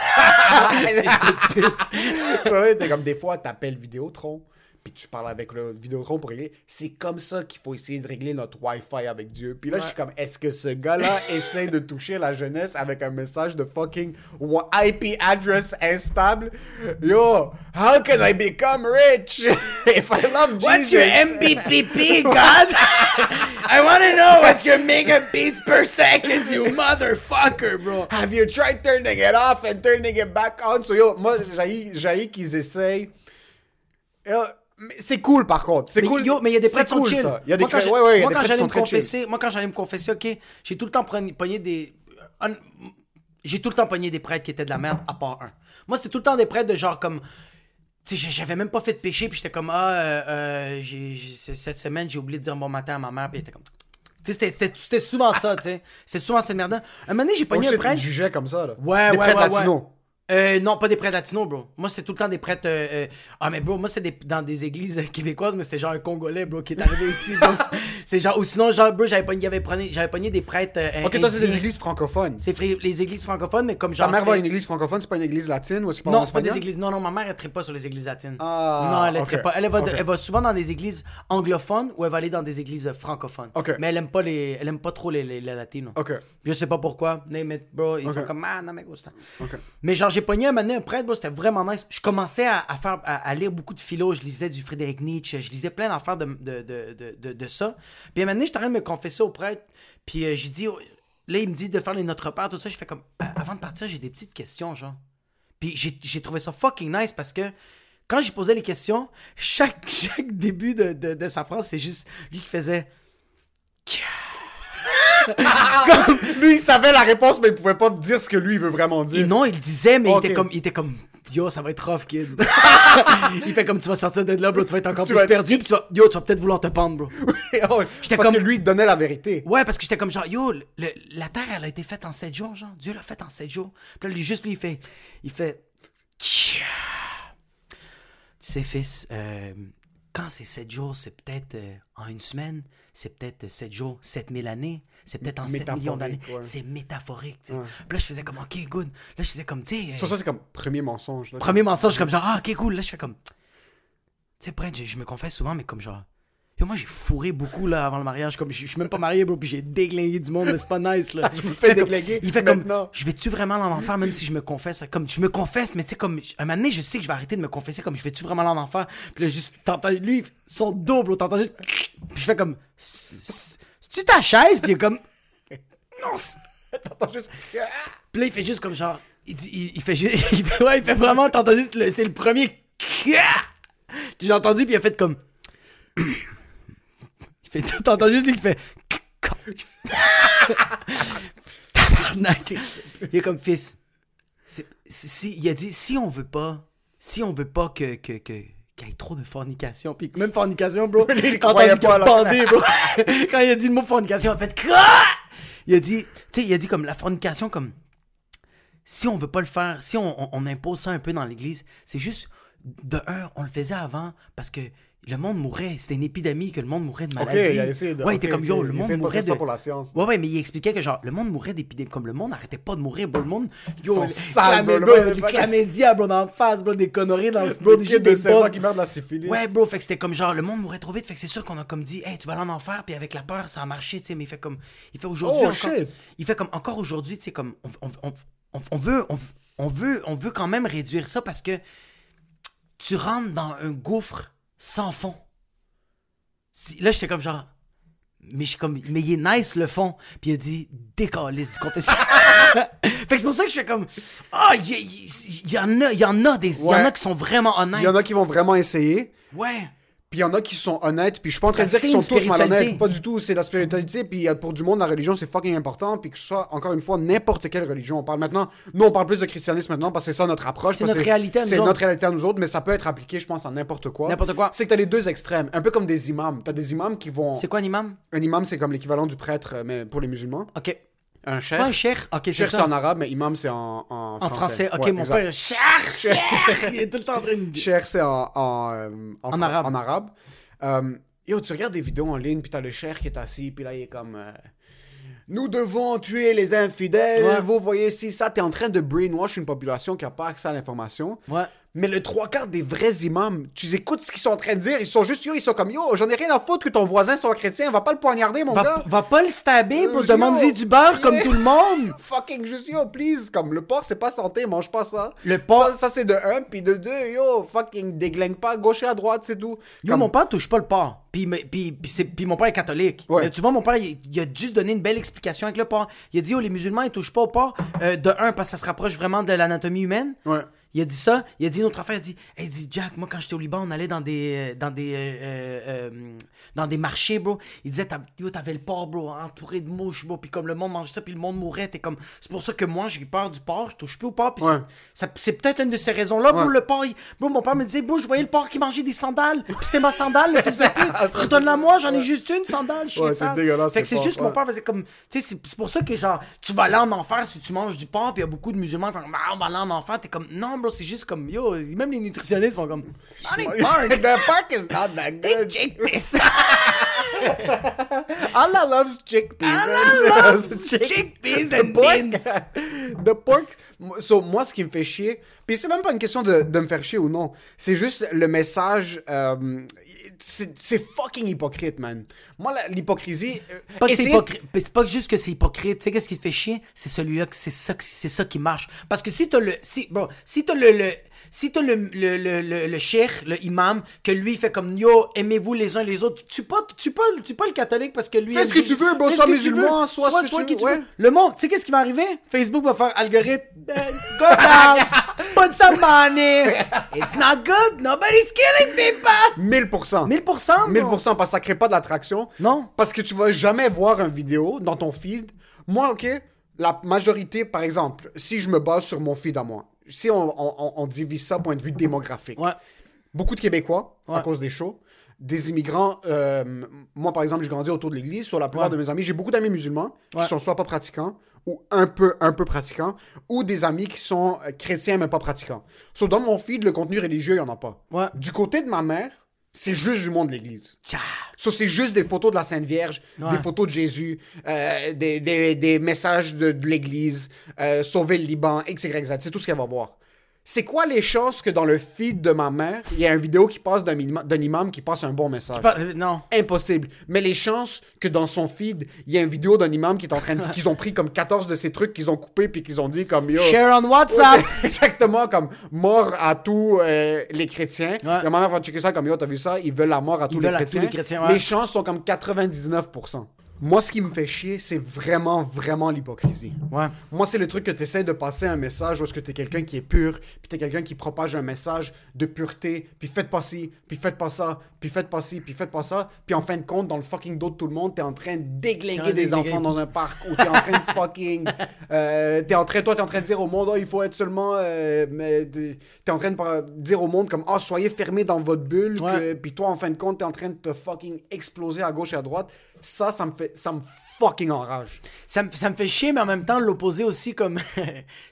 Comme des fois, t'appelles Vidéotron, puis tu parles avec le Vidéotron pour régler. C'est comme ça qu'il faut essayer de régler notre Wi-Fi avec Dieu. Puis là, je suis comme, est-ce que ce gars-là essaie de toucher la jeunesse avec un message de fucking IP address instable? Yo, how can I become rich if I love Jesus? What's your MBPP, God? I want to know what's your megabeats per second, you motherfucker, bro. Have you tried turning it off and turning it back on? So yo, moi, j'ai qu'ils essayent. Yo, c'est cool par contre. C'est cool. yo, mais il y a des C'est prêtres qui sont cool, chill. ça. Il y a des moi, quand ouais, ouais, il y a moi, des quand j'allais me très chill. confesser, moi, quand j'allais me confesser, ok, j'ai tout le temps pogné des. un- J'ai tout le temps pogné des prêtres qui étaient de la merde, à part un. Moi, c'était tout le temps des prêtres de genre comme. Tu sais, j'avais même pas fait de péché, puis j'étais comme, ah, euh, euh, cette semaine, j'ai oublié de dire bon matin à ma mère, puis était comme. Tu sais, c'était- souvent ça, tu sais. C'était souvent cette merde-là. Un moment donné, j'ai Oh pogné un shit, ils prêtre. jugeaient comme ça, là. Ouais, des ouais, ouais, ouais. Euh, non, pas des prêtres latinos, bro. Moi, c'était tout le temps des prêtres. euh, euh, Ah, mais bro, moi, c'était des- dans des églises québécoises, mais c'était genre un Congolais, bro, qui est arrivé ici, bro. c'est genre, ou sinon, genre, bro, j'avais pogné, j'avais pogné, j'avais pogné des prêtres. euh, Ok, toi, c'est des églises francophones. C'est fri- les églises francophones, mais comme genre. Ta mère va à une église francophone, c'est pas une église latine ou est-ce Non, c'est pas des églises. Non, non, ma mère, elle traite pas sur les églises latines. Ah, non, elle ne ok. pas. Elle, va, elle va souvent dans des églises anglophones ou elle va aller dans des églises francophones. Ok. Mais elle aime pas les, elle aime pas trop les, les, les latinos. Ok. Je sais pas pourquoi. It, bro. Ils sont comme, ah, non, mais gusta. Ok. Mais genre, j'ai pogné un moment un prêtre, c'était vraiment nice. Je commençais à, faire, à, lire beaucoup de philo. Je lisais du Frédéric Nietzsche. Je lisais plein d'affaires de, de, de, de, ça. Puis un moment donné, j'étais en train de me confesser au prêtre. Puis euh, j'ai dit, là, il me dit de faire les Notre Père, tout ça. Je fais comme, euh, avant de partir, j'ai des petites questions, genre. Puis j'ai trouvé ça fucking nice parce que quand j'ai posé les questions, chaque, chaque début de, de, de sa phrase, c'est juste lui qui faisait. Lui, il savait la réponse, mais il pouvait pas dire ce que lui, il veut vraiment Et dire. non, il le disait, mais il, était comme, il était comme, yo, ça va être rough, kid. il fait comme, tu vas sortir de là, bro, tu vas être encore Tu plus vas perdu, puis tu vas, yo, tu vas peut-être vouloir te pendre, bro. Oh, J'étais parce comme- que lui, il donnait la vérité. Ouais, parce que j'étais comme genre, yo, le- la terre, elle a été faite en 7 jours, genre. Dieu l'a faite en 7 jours. Puis là, lui, juste lui, il fait, il fait, tu sais, fils, euh, quand c'est 7 jours, c'est peut-être euh, en une semaine, c'est peut-être 7 jours, 7000 années, c'est peut-être en 7 millions d'années. Ouais. C'est métaphorique. Ouais. Puis là, je faisais comme, ok, good. Là, je faisais comme, tu sais, euh, Ça, ça c'est comme premier mensonge. là. Premier mensonge, comme genre, ah, ok, cool. Là, je fais comme. Tu sais, prêtre, je, je me confesse souvent, mais comme genre. Moi, j'ai fourré beaucoup, là, avant le mariage. Comme, je, je suis même pas marié, bro, puis j'ai déglingué du monde, mais c'est pas nice, là. Je me fais déglinguer Il fait comme. Je vais-tu vraiment en enfer, même si je me confesse? Comme, je me confesse, mais tu sais, comme. Un moment donné, je sais que je vais arrêter de me confesser, comme, je vais-tu vraiment en enfer? Puis là, juste, t'entends, lui, son dos, bro, t'entends juste. Puis je fais comme. C'est-tu ta chaise? Puis il est comme. Non, T'entends juste. Puis là, il fait juste comme genre. Il, dit, il, il fait juste. Il fait, ouais, il fait vraiment. T'entends juste. le- C'est le premier. J'ai entendu, puis il a fait comme. Il fait. T'entends juste lui qui fait. Tabarnak. Il est comme fils. Si, il a dit si on veut pas. Si on veut pas que. que, que qu'il y ait trop de fornication, puis même fornication, bro. Il quand croyait pas, bandé, bro. quand il a dit le mot fornication, il a fait quoi? Il a dit, tu sais, il a dit comme la fornication, comme si on veut pas le faire, si on, on- on impose ça un peu dans l'église, c'est juste de un, on le faisait avant parce que le monde mourait, c'était une épidémie que le monde mourait de maladie. il a essayé de. ouais, il était comme yo, le monde de mourait de ça pour la science. Ouais, ouais, mais il expliquait que genre le monde mourait d'épidémie, comme le monde n'arrêtait pas de mourir, bro, le monde yo, sont le- sales, bro, le monde bro, dans la face, bro, des conneries dans le bro, Le des juste de des 16 ans qui meurt de la syphilis. Ouais, bro, fait que c'était comme genre, le monde mourait trop vite, fait que c'est sûr qu'on a comme dit, hey, tu vas aller en enfer, puis avec la peur, ça a marché, tu sais, mais il fait comme, il fait aujourd'hui Oh, encore, shit. il fait comme, encore aujourd'hui, tu sais, comme, on, on, on, on- veut, on veut, on veut quand même réduire ça parce que tu rentres dans un gouffre sans fond. Là, j'étais comme genre, mais je suis comme, mais il est nice le fond, puis il a dit, décalisse du confession. fait que c'est pour ça que je fais comme, ah, il y, il- y en a, il y en a des, il y en a qui sont vraiment honnêtes. Il y en a qui vont vraiment essayer. Ouais. Puis il y en a qui sont honnêtes, puis je suis pas en train de dire qu'ils sont tous malhonnêtes, pas du tout, c'est la spiritualité, puis euh, pour du monde, la religion, c'est fucking important, puis que ce soit, encore une fois, n'importe quelle religion. On parle maintenant, nous on parle plus de christianisme maintenant, parce que c'est ça notre approche. C'est notre réalité à nous C'est notre réalité à nous autres, mais ça peut être appliqué, je pense, à n'importe quoi. N'importe quoi. C'est que t'as les deux extrêmes, un peu comme des imams. T'as des imams qui vont... C'est quoi un imam? Un imam, c'est comme l'équivalent du prêtre, euh, mais pour les musulmans. Ok. Un cher. cher? Ok, c'est en arabe, mais imam, c'est en, en, En français. Ok, Ouais, mon exact. père, cher, cher. Il est tout le temps en train de... Cher, c'est en, en, euh, En arabe. En arabe. Euh, yo, tu regardes des vidéos en ligne, puis t'as le cher qui est assis, puis là, il est comme... euh, nous devons tuer les infidèles. Ouais. Vous voyez, si ça, t'es en train de brainwash une population qui a pas accès à l'information. Ouais. Mais le trois quarts des vrais imams, tu écoutes ce qu'ils sont en train de dire, ils sont juste, yo, ils sont comme, yo, j'en ai rien à foutre que ton voisin soit chrétien, va pas le poignarder, mon Va, gars. va pas le stabber pour Euh, demander yo, du beurre comme tout le monde. Fucking juste, yo, please, comme le porc, c'est pas santé, mange pas ça. Le porc- Ça, ça, c'est de un, puis de deux, yo, fucking déglingue pas à gauche et à droite, c'est tout. Yo, Comme- mon père touche pas le porc. Puis, mais- puis, puis, c'est- puis mon père est catholique. Ouais. Mais tu vois, mon père, il, il a juste donné une belle explication avec le porc. Il a dit, oh, les musulmans, ils touchent pas au porc. euh, de un, parce que ça se rapproche vraiment de l'anatomie humaine. Ouais. Il a dit ça. Il a dit une autre affaire. Il a dit, hey, dit Jack, moi quand j'étais au Liban, on allait dans des, euh, dans des, euh, euh, dans des marchés, bro. Il disait, t'avais le porc, bro, entouré de mouches, bro. Puis comme le monde mangeait ça, puis le monde mourait. T'es comme, c'est pour ça que moi j'ai peur du porc. Je touche plus au porc. Puis Ouais. c'est- ça- c'est peut-être une de ces raisons-là, bro. Ouais. Le porc, il- bro, mon père me disait, bro, je voyais le porc qui mangeait des sandales. Puis c'était ma sandale, le fils de pute. Ça, Redonne-la c'est- moi, j'en ai juste une sandale. je Ouais, c'est dégueulasse, Fait que c'est juste mon père faisait comme, tu sais, c'est pour ça que genre, tu vas aller en enfer si tu manges du porc. Puis il y a beaucoup de musulmans qui font, bah, on va aller en enfer. T'es comme, non, bro, c'est juste comme, yo, même les nutritionnistes font comme, on est porc. The park is not that good. Chickpeas. Allah loves chickpeas. Allah loves chickpeas and beans. The pork. So, moi, ce qui me fait chier, puis c'est même pas une question de, de me faire chier ou non, c'est juste le message. euh, c'est fucking hypocrite, man. Moi, l'hypocrisie. euh, c'est pas juste que c'est hypocrite. Tu sais, qu'est-ce qui te fait chier? C'est celui-là, que c'est ça, ça qui marche. Parce que si t'as le, si, bro, si t'as le, le, si t'as le, le, le, le, le cheikh, le imam, que lui fait comme yo, aimez-vous les uns les autres, tu pas, tu pas, tu pas le catholique parce que lui. Fais ce que tu veux, que tu musulman, ce que tu qui tu veux. Le monde, tu sais qu'est-ce qui va arriver? Facebook va faire algorithme. Go down, put some money. It's not good, nobody's killing people. 1000%. 1000%, bro. 1000% parce que ça crée pas d'attraction. Non. Parce que tu vas jamais voir une vidéo dans ton feed. Moi, ok, la majorité, par exemple, si je me base sur mon feed à moi, si on, on- on- on divise ça point de vue démographique, Ouais. beaucoup de Québécois à cause des shows, des immigrants. euh, moi, par exemple, je grandis autour de l'église. Sur la plupart Ouais. de mes amis, j'ai beaucoup d'amis musulmans qui sont soit pas pratiquants ou un peu, un peu pratiquants, ou des amis qui sont euh, chrétiens mais pas pratiquants. So, dans mon feed, le contenu religieux, il y en a pas. Du côté de ma mère, c'est juste du monde de l'église. So, c'est juste des photos de la Sainte Vierge, Ouais. des photos de Jésus, euh, des, des- des messages de, de l'Église, euh, sauver le Liban, Z. C'est tout ce qu'elle va voir. C'est quoi les chances que dans le feed de ma mère, il y a une vidéo qui passe d'un imam, qui passe un bon message? Pas- non. Impossible. Mais les chances que dans son feed, il y a une vidéo d'un imam qui est en train de dire qu'ils ont pris comme 14 de ces trucs qu'ils ont coupés puis qu'ils ont dit comme yo. Share on WhatsApp. Exactement comme mort à tous euh, les chrétiens. Ouais. La mère va checker ça comme yo, t'as vu ça? Ils veulent la mort à tous, les, veulent à tous chrétiens. les chrétiens, ouais. Les chances sont comme 99%. Moi, ce qui me fait chier, c'est vraiment, vraiment l'hypocrisie. Ouais. Moi, c'est le truc que tu essaies de passer un message où est-ce que tu es quelqu'un qui est pur, puis tu es quelqu'un qui propage un message de pureté, puis faites pas ci, puis faites pas ça, puis faites pas ci, puis faites pas ça, puis en fin de compte, dans le fucking dos de tout le monde, tu es en train de déglinguer des enfants dans un parc, ou tu es en train de fucking. Euh, t'es en train, toi, tu es en train de dire au monde, oh, il faut être seulement. euh, mais tu es en train de dire au monde, comme, oh, soyez fermés dans votre bulle, Ouais. puis toi, en fin de compte, tu es en train de te fucking exploser à gauche et à droite. Ça, ça me fait. Ça me fucking enrage. Ça me, ça me fait chier, mais en même temps, l'opposé aussi, comme. tu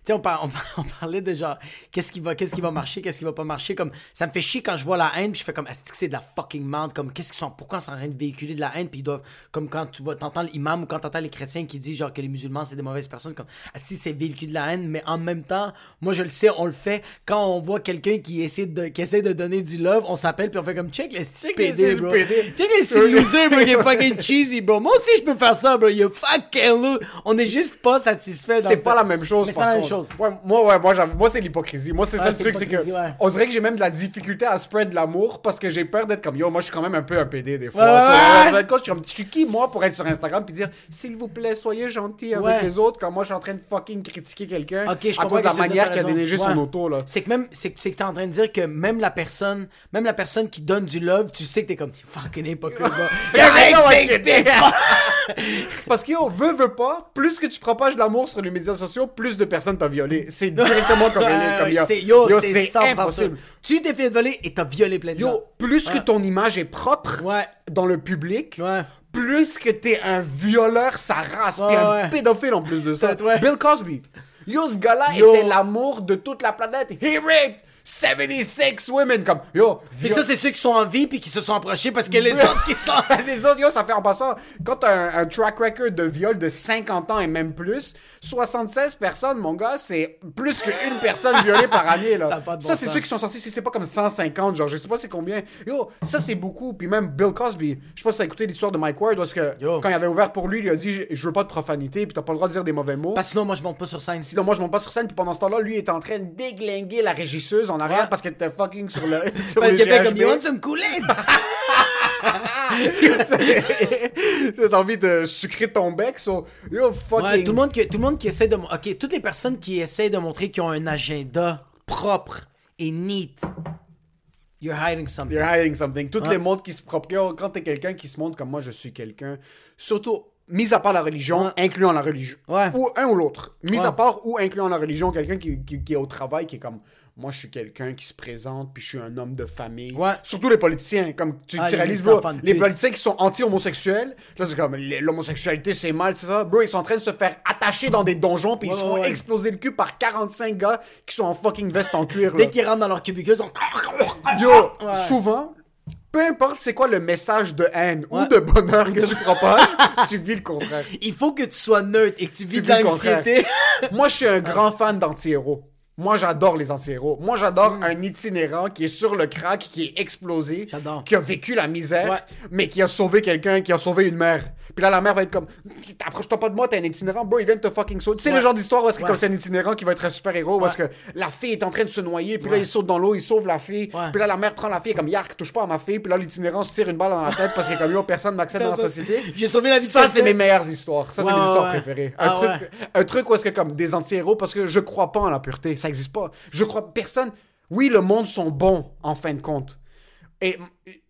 sais, on, par- on, par- on parlait de genre, qu'est-ce qui va, qu'est-ce qui va marcher, qu'est-ce qui va pas marcher. Comme, ça me fait chier quand je vois la haine, puis je fais comme, est-ce que c'est de la fucking merde? Comme, qu'est-ce qu'ils sont, pourquoi ils sont en train de véhiculer de la haine, puis ils doivent, comme quand tu vois, t'entends l'imam ou quand t'entends les chrétiens qui disent genre que les musulmans c'est des mauvaises personnes, comme, si c'est véhiculer de la haine, mais en même temps, moi je le sais, on le fait quand on voit quelqu'un qui essaie de, qui essaie de donner du love, on s'appelle, puis on fait comme, check les, check les, PD, bro. Check les losers, bro, est fucking cheesy, bro. Moi aussi, je peux faire ça, bro. You fucking On est juste pas satisfait. C'est pas la même chose. C'est pas la même chose. Ouais, moi, ouais, moi, moi c'est l'hypocrisie. Moi, c'est Ouais, ça le truc, c'est que. ouais. On dirait que j'ai même de la difficulté à spread l'amour parce que j'ai peur d'être comme yo. Moi, je suis quand même un peu un PD des fois. Compte, je suis comme, je suis qui, moi, pour être sur Instagram puis dire s'il vous plaît, soyez gentil avec les autres quand moi, je suis en train de fucking critiquer quelqu'un à cause de la manière qu'il a déneigé son auto, là. C'est que même, c'est que t'es en train de dire que même la personne, même la personne qui donne du love, tu sais que t'es comme, fucking hypocrite, Parce que yo, veut, veut pas, plus que tu propages l'amour sur les médias sociaux, plus de personnes t'ont violé. C'est directement comme, comme yo. C'est- yo, Yo, c'est c'est 100% impossible. Tu t'es fait voler et t'as violé plein de gens. Yo, plus que ton image est propre Ouais. dans le public, Ouais. plus que t'es un violeur, sa race, puis un pédophile en plus de ça. Bill Cosby. Yo, ce gars-là était l'amour de toute la planète. He raped 76 women. Comme, yo, Et ça, c'est ceux qui sont en vie puis qui se sont approchés parce que les autres qui sont. les autres, yo, ça fait en passant, quand t'as un, un track record de viol de 50 ans et même plus, 76 personnes, mon gars, c'est plus qu'une personne violée par année, là. Ça bon c'est ceux qui sont sortis, si c'est pas comme 150, genre, je sais pas c'est combien. Yo, ça, c'est beaucoup. Puis même Bill Cosby, je sais pas si t'as écouté l'histoire de Mike Ward, parce que Yo. quand il avait ouvert pour lui, il a dit, je veux pas de profanité, puis t'as pas le droit de dire des mauvais mots. Parce que sinon, moi, je monte pas sur scène. Sinon, moi, je monte pas sur scène, puis pendant ce temps-là, lui, était en train de déglinguer la régisseuse en arrière Ouais. parce qu'elle était fucking sur le, sur Parce fait comme, you want some? T'as envie de sucrer ton bec, so, yo, fucking... Ouais, tout le monde qui, tout le monde qui essaie de, ok, toutes les personnes qui essaient de montrer qu'ils ont un agenda propre et neat, you're hiding something. You're hiding something. Toutes les montres qui se propagent, quand t'es quelqu'un qui se montre comme moi, je suis quelqu'un, surtout, mis à part la religion, Ouais. incluant la religion. Ouais. Ou un ou l'autre. Mis Ouais. à part ou incluant la religion, quelqu'un qui, qui- qui est au travail, qui est comme, moi, je suis quelqu'un qui se présente, puis je suis un homme de famille. Ouais. Surtout les politiciens, comme tu, Ah, tu réalises, bro, les politiciens qui sont anti-homosexuels, là, c'est comme, l'homosexualité, c'est mal, c'est ça. Bro, ils sont en train de se faire attacher dans des donjons, puis ils se font ouais, exploser le cul par 45 gars qui sont en fucking veste en cuir. Dès qu'ils rentrent dans leur cubicule, ils sont... Yo, souvent, peu importe c'est quoi le message de haine ou de bonheur que tu propages, tu vis le contraire. Il faut que tu sois neutre et que tu vis Tu vis l'anxiété. Moi, je suis un grand fan d'anti-héros. Moi, j'adore les anti-héros. Moi, j'adore un itinérant qui est sur le crack, qui est explosé, qui a vécu la misère, Ouais. mais qui a sauvé quelqu'un, qui a sauvé une mère. Puis là, la mère va être comme, t'approches-toi pas de moi, t'es un itinérant, bro, il vient de te fucking sauver. Tu sais, Ouais. le genre d'histoire où est-ce que Ouais. comme c'est un itinérant qui va être un super-héros, où est-ce que la fille est en train de se noyer, puis là, il saute dans l'eau, il sauve la fille. Puis là, la mère prend la fille comme, yark, touche pas à ma fille. Puis là, l'itinérant se tire une balle dans la tête parce qu'il est comme, yo, personne m'accepte dans la société. J'ai sauvé la vie Ça, c'est mes meilleures histoires. Ça, c'est mes histoires préférées. Un, Ah, truc, un truc où est-ce que, comme, des anti-héros, parce que je crois pas en la pureté. Ça existe pas. Je crois, personne. Oui, le monde sont bons, en fin de compte. Et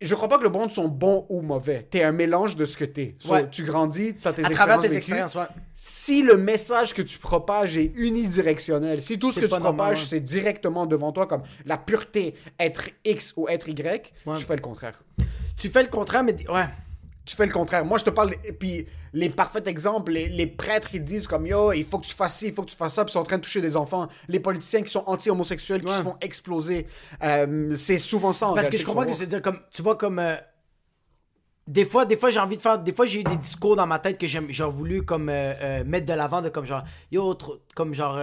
je crois pas que le monde sont bons ou mauvais. T'es un mélange de ce que t'es. So, Ouais. Tu grandis, t'as tes À expériences. travers tes vécues. expériences, ouais. Si le message que tu propages est unidirectionnel, si tout ce que tu normal, propages, ouais. c'est directement devant toi, comme la pureté, être X ou être Y, tu fais le contraire Tu fais le contraire, mais... Ouais. Tu fais le contraire. Moi, je te parle. Et puis, les parfaits exemples, les, les prêtres qui disent comme yo, il faut que tu fasses ci, il faut que tu fasses ça, puis ils sont en train de toucher des enfants. Les politiciens qui sont anti-homosexuels, qui se font exploser. Euh, c'est souvent ça. en Parce que je comprends que vas c'est dire comme tu vois comme euh, des fois des fois j'ai envie de faire des fois j'ai eu des discours dans ma tête que j'ai voulu comme euh, mettre de l'avant de comme genre yo comme genre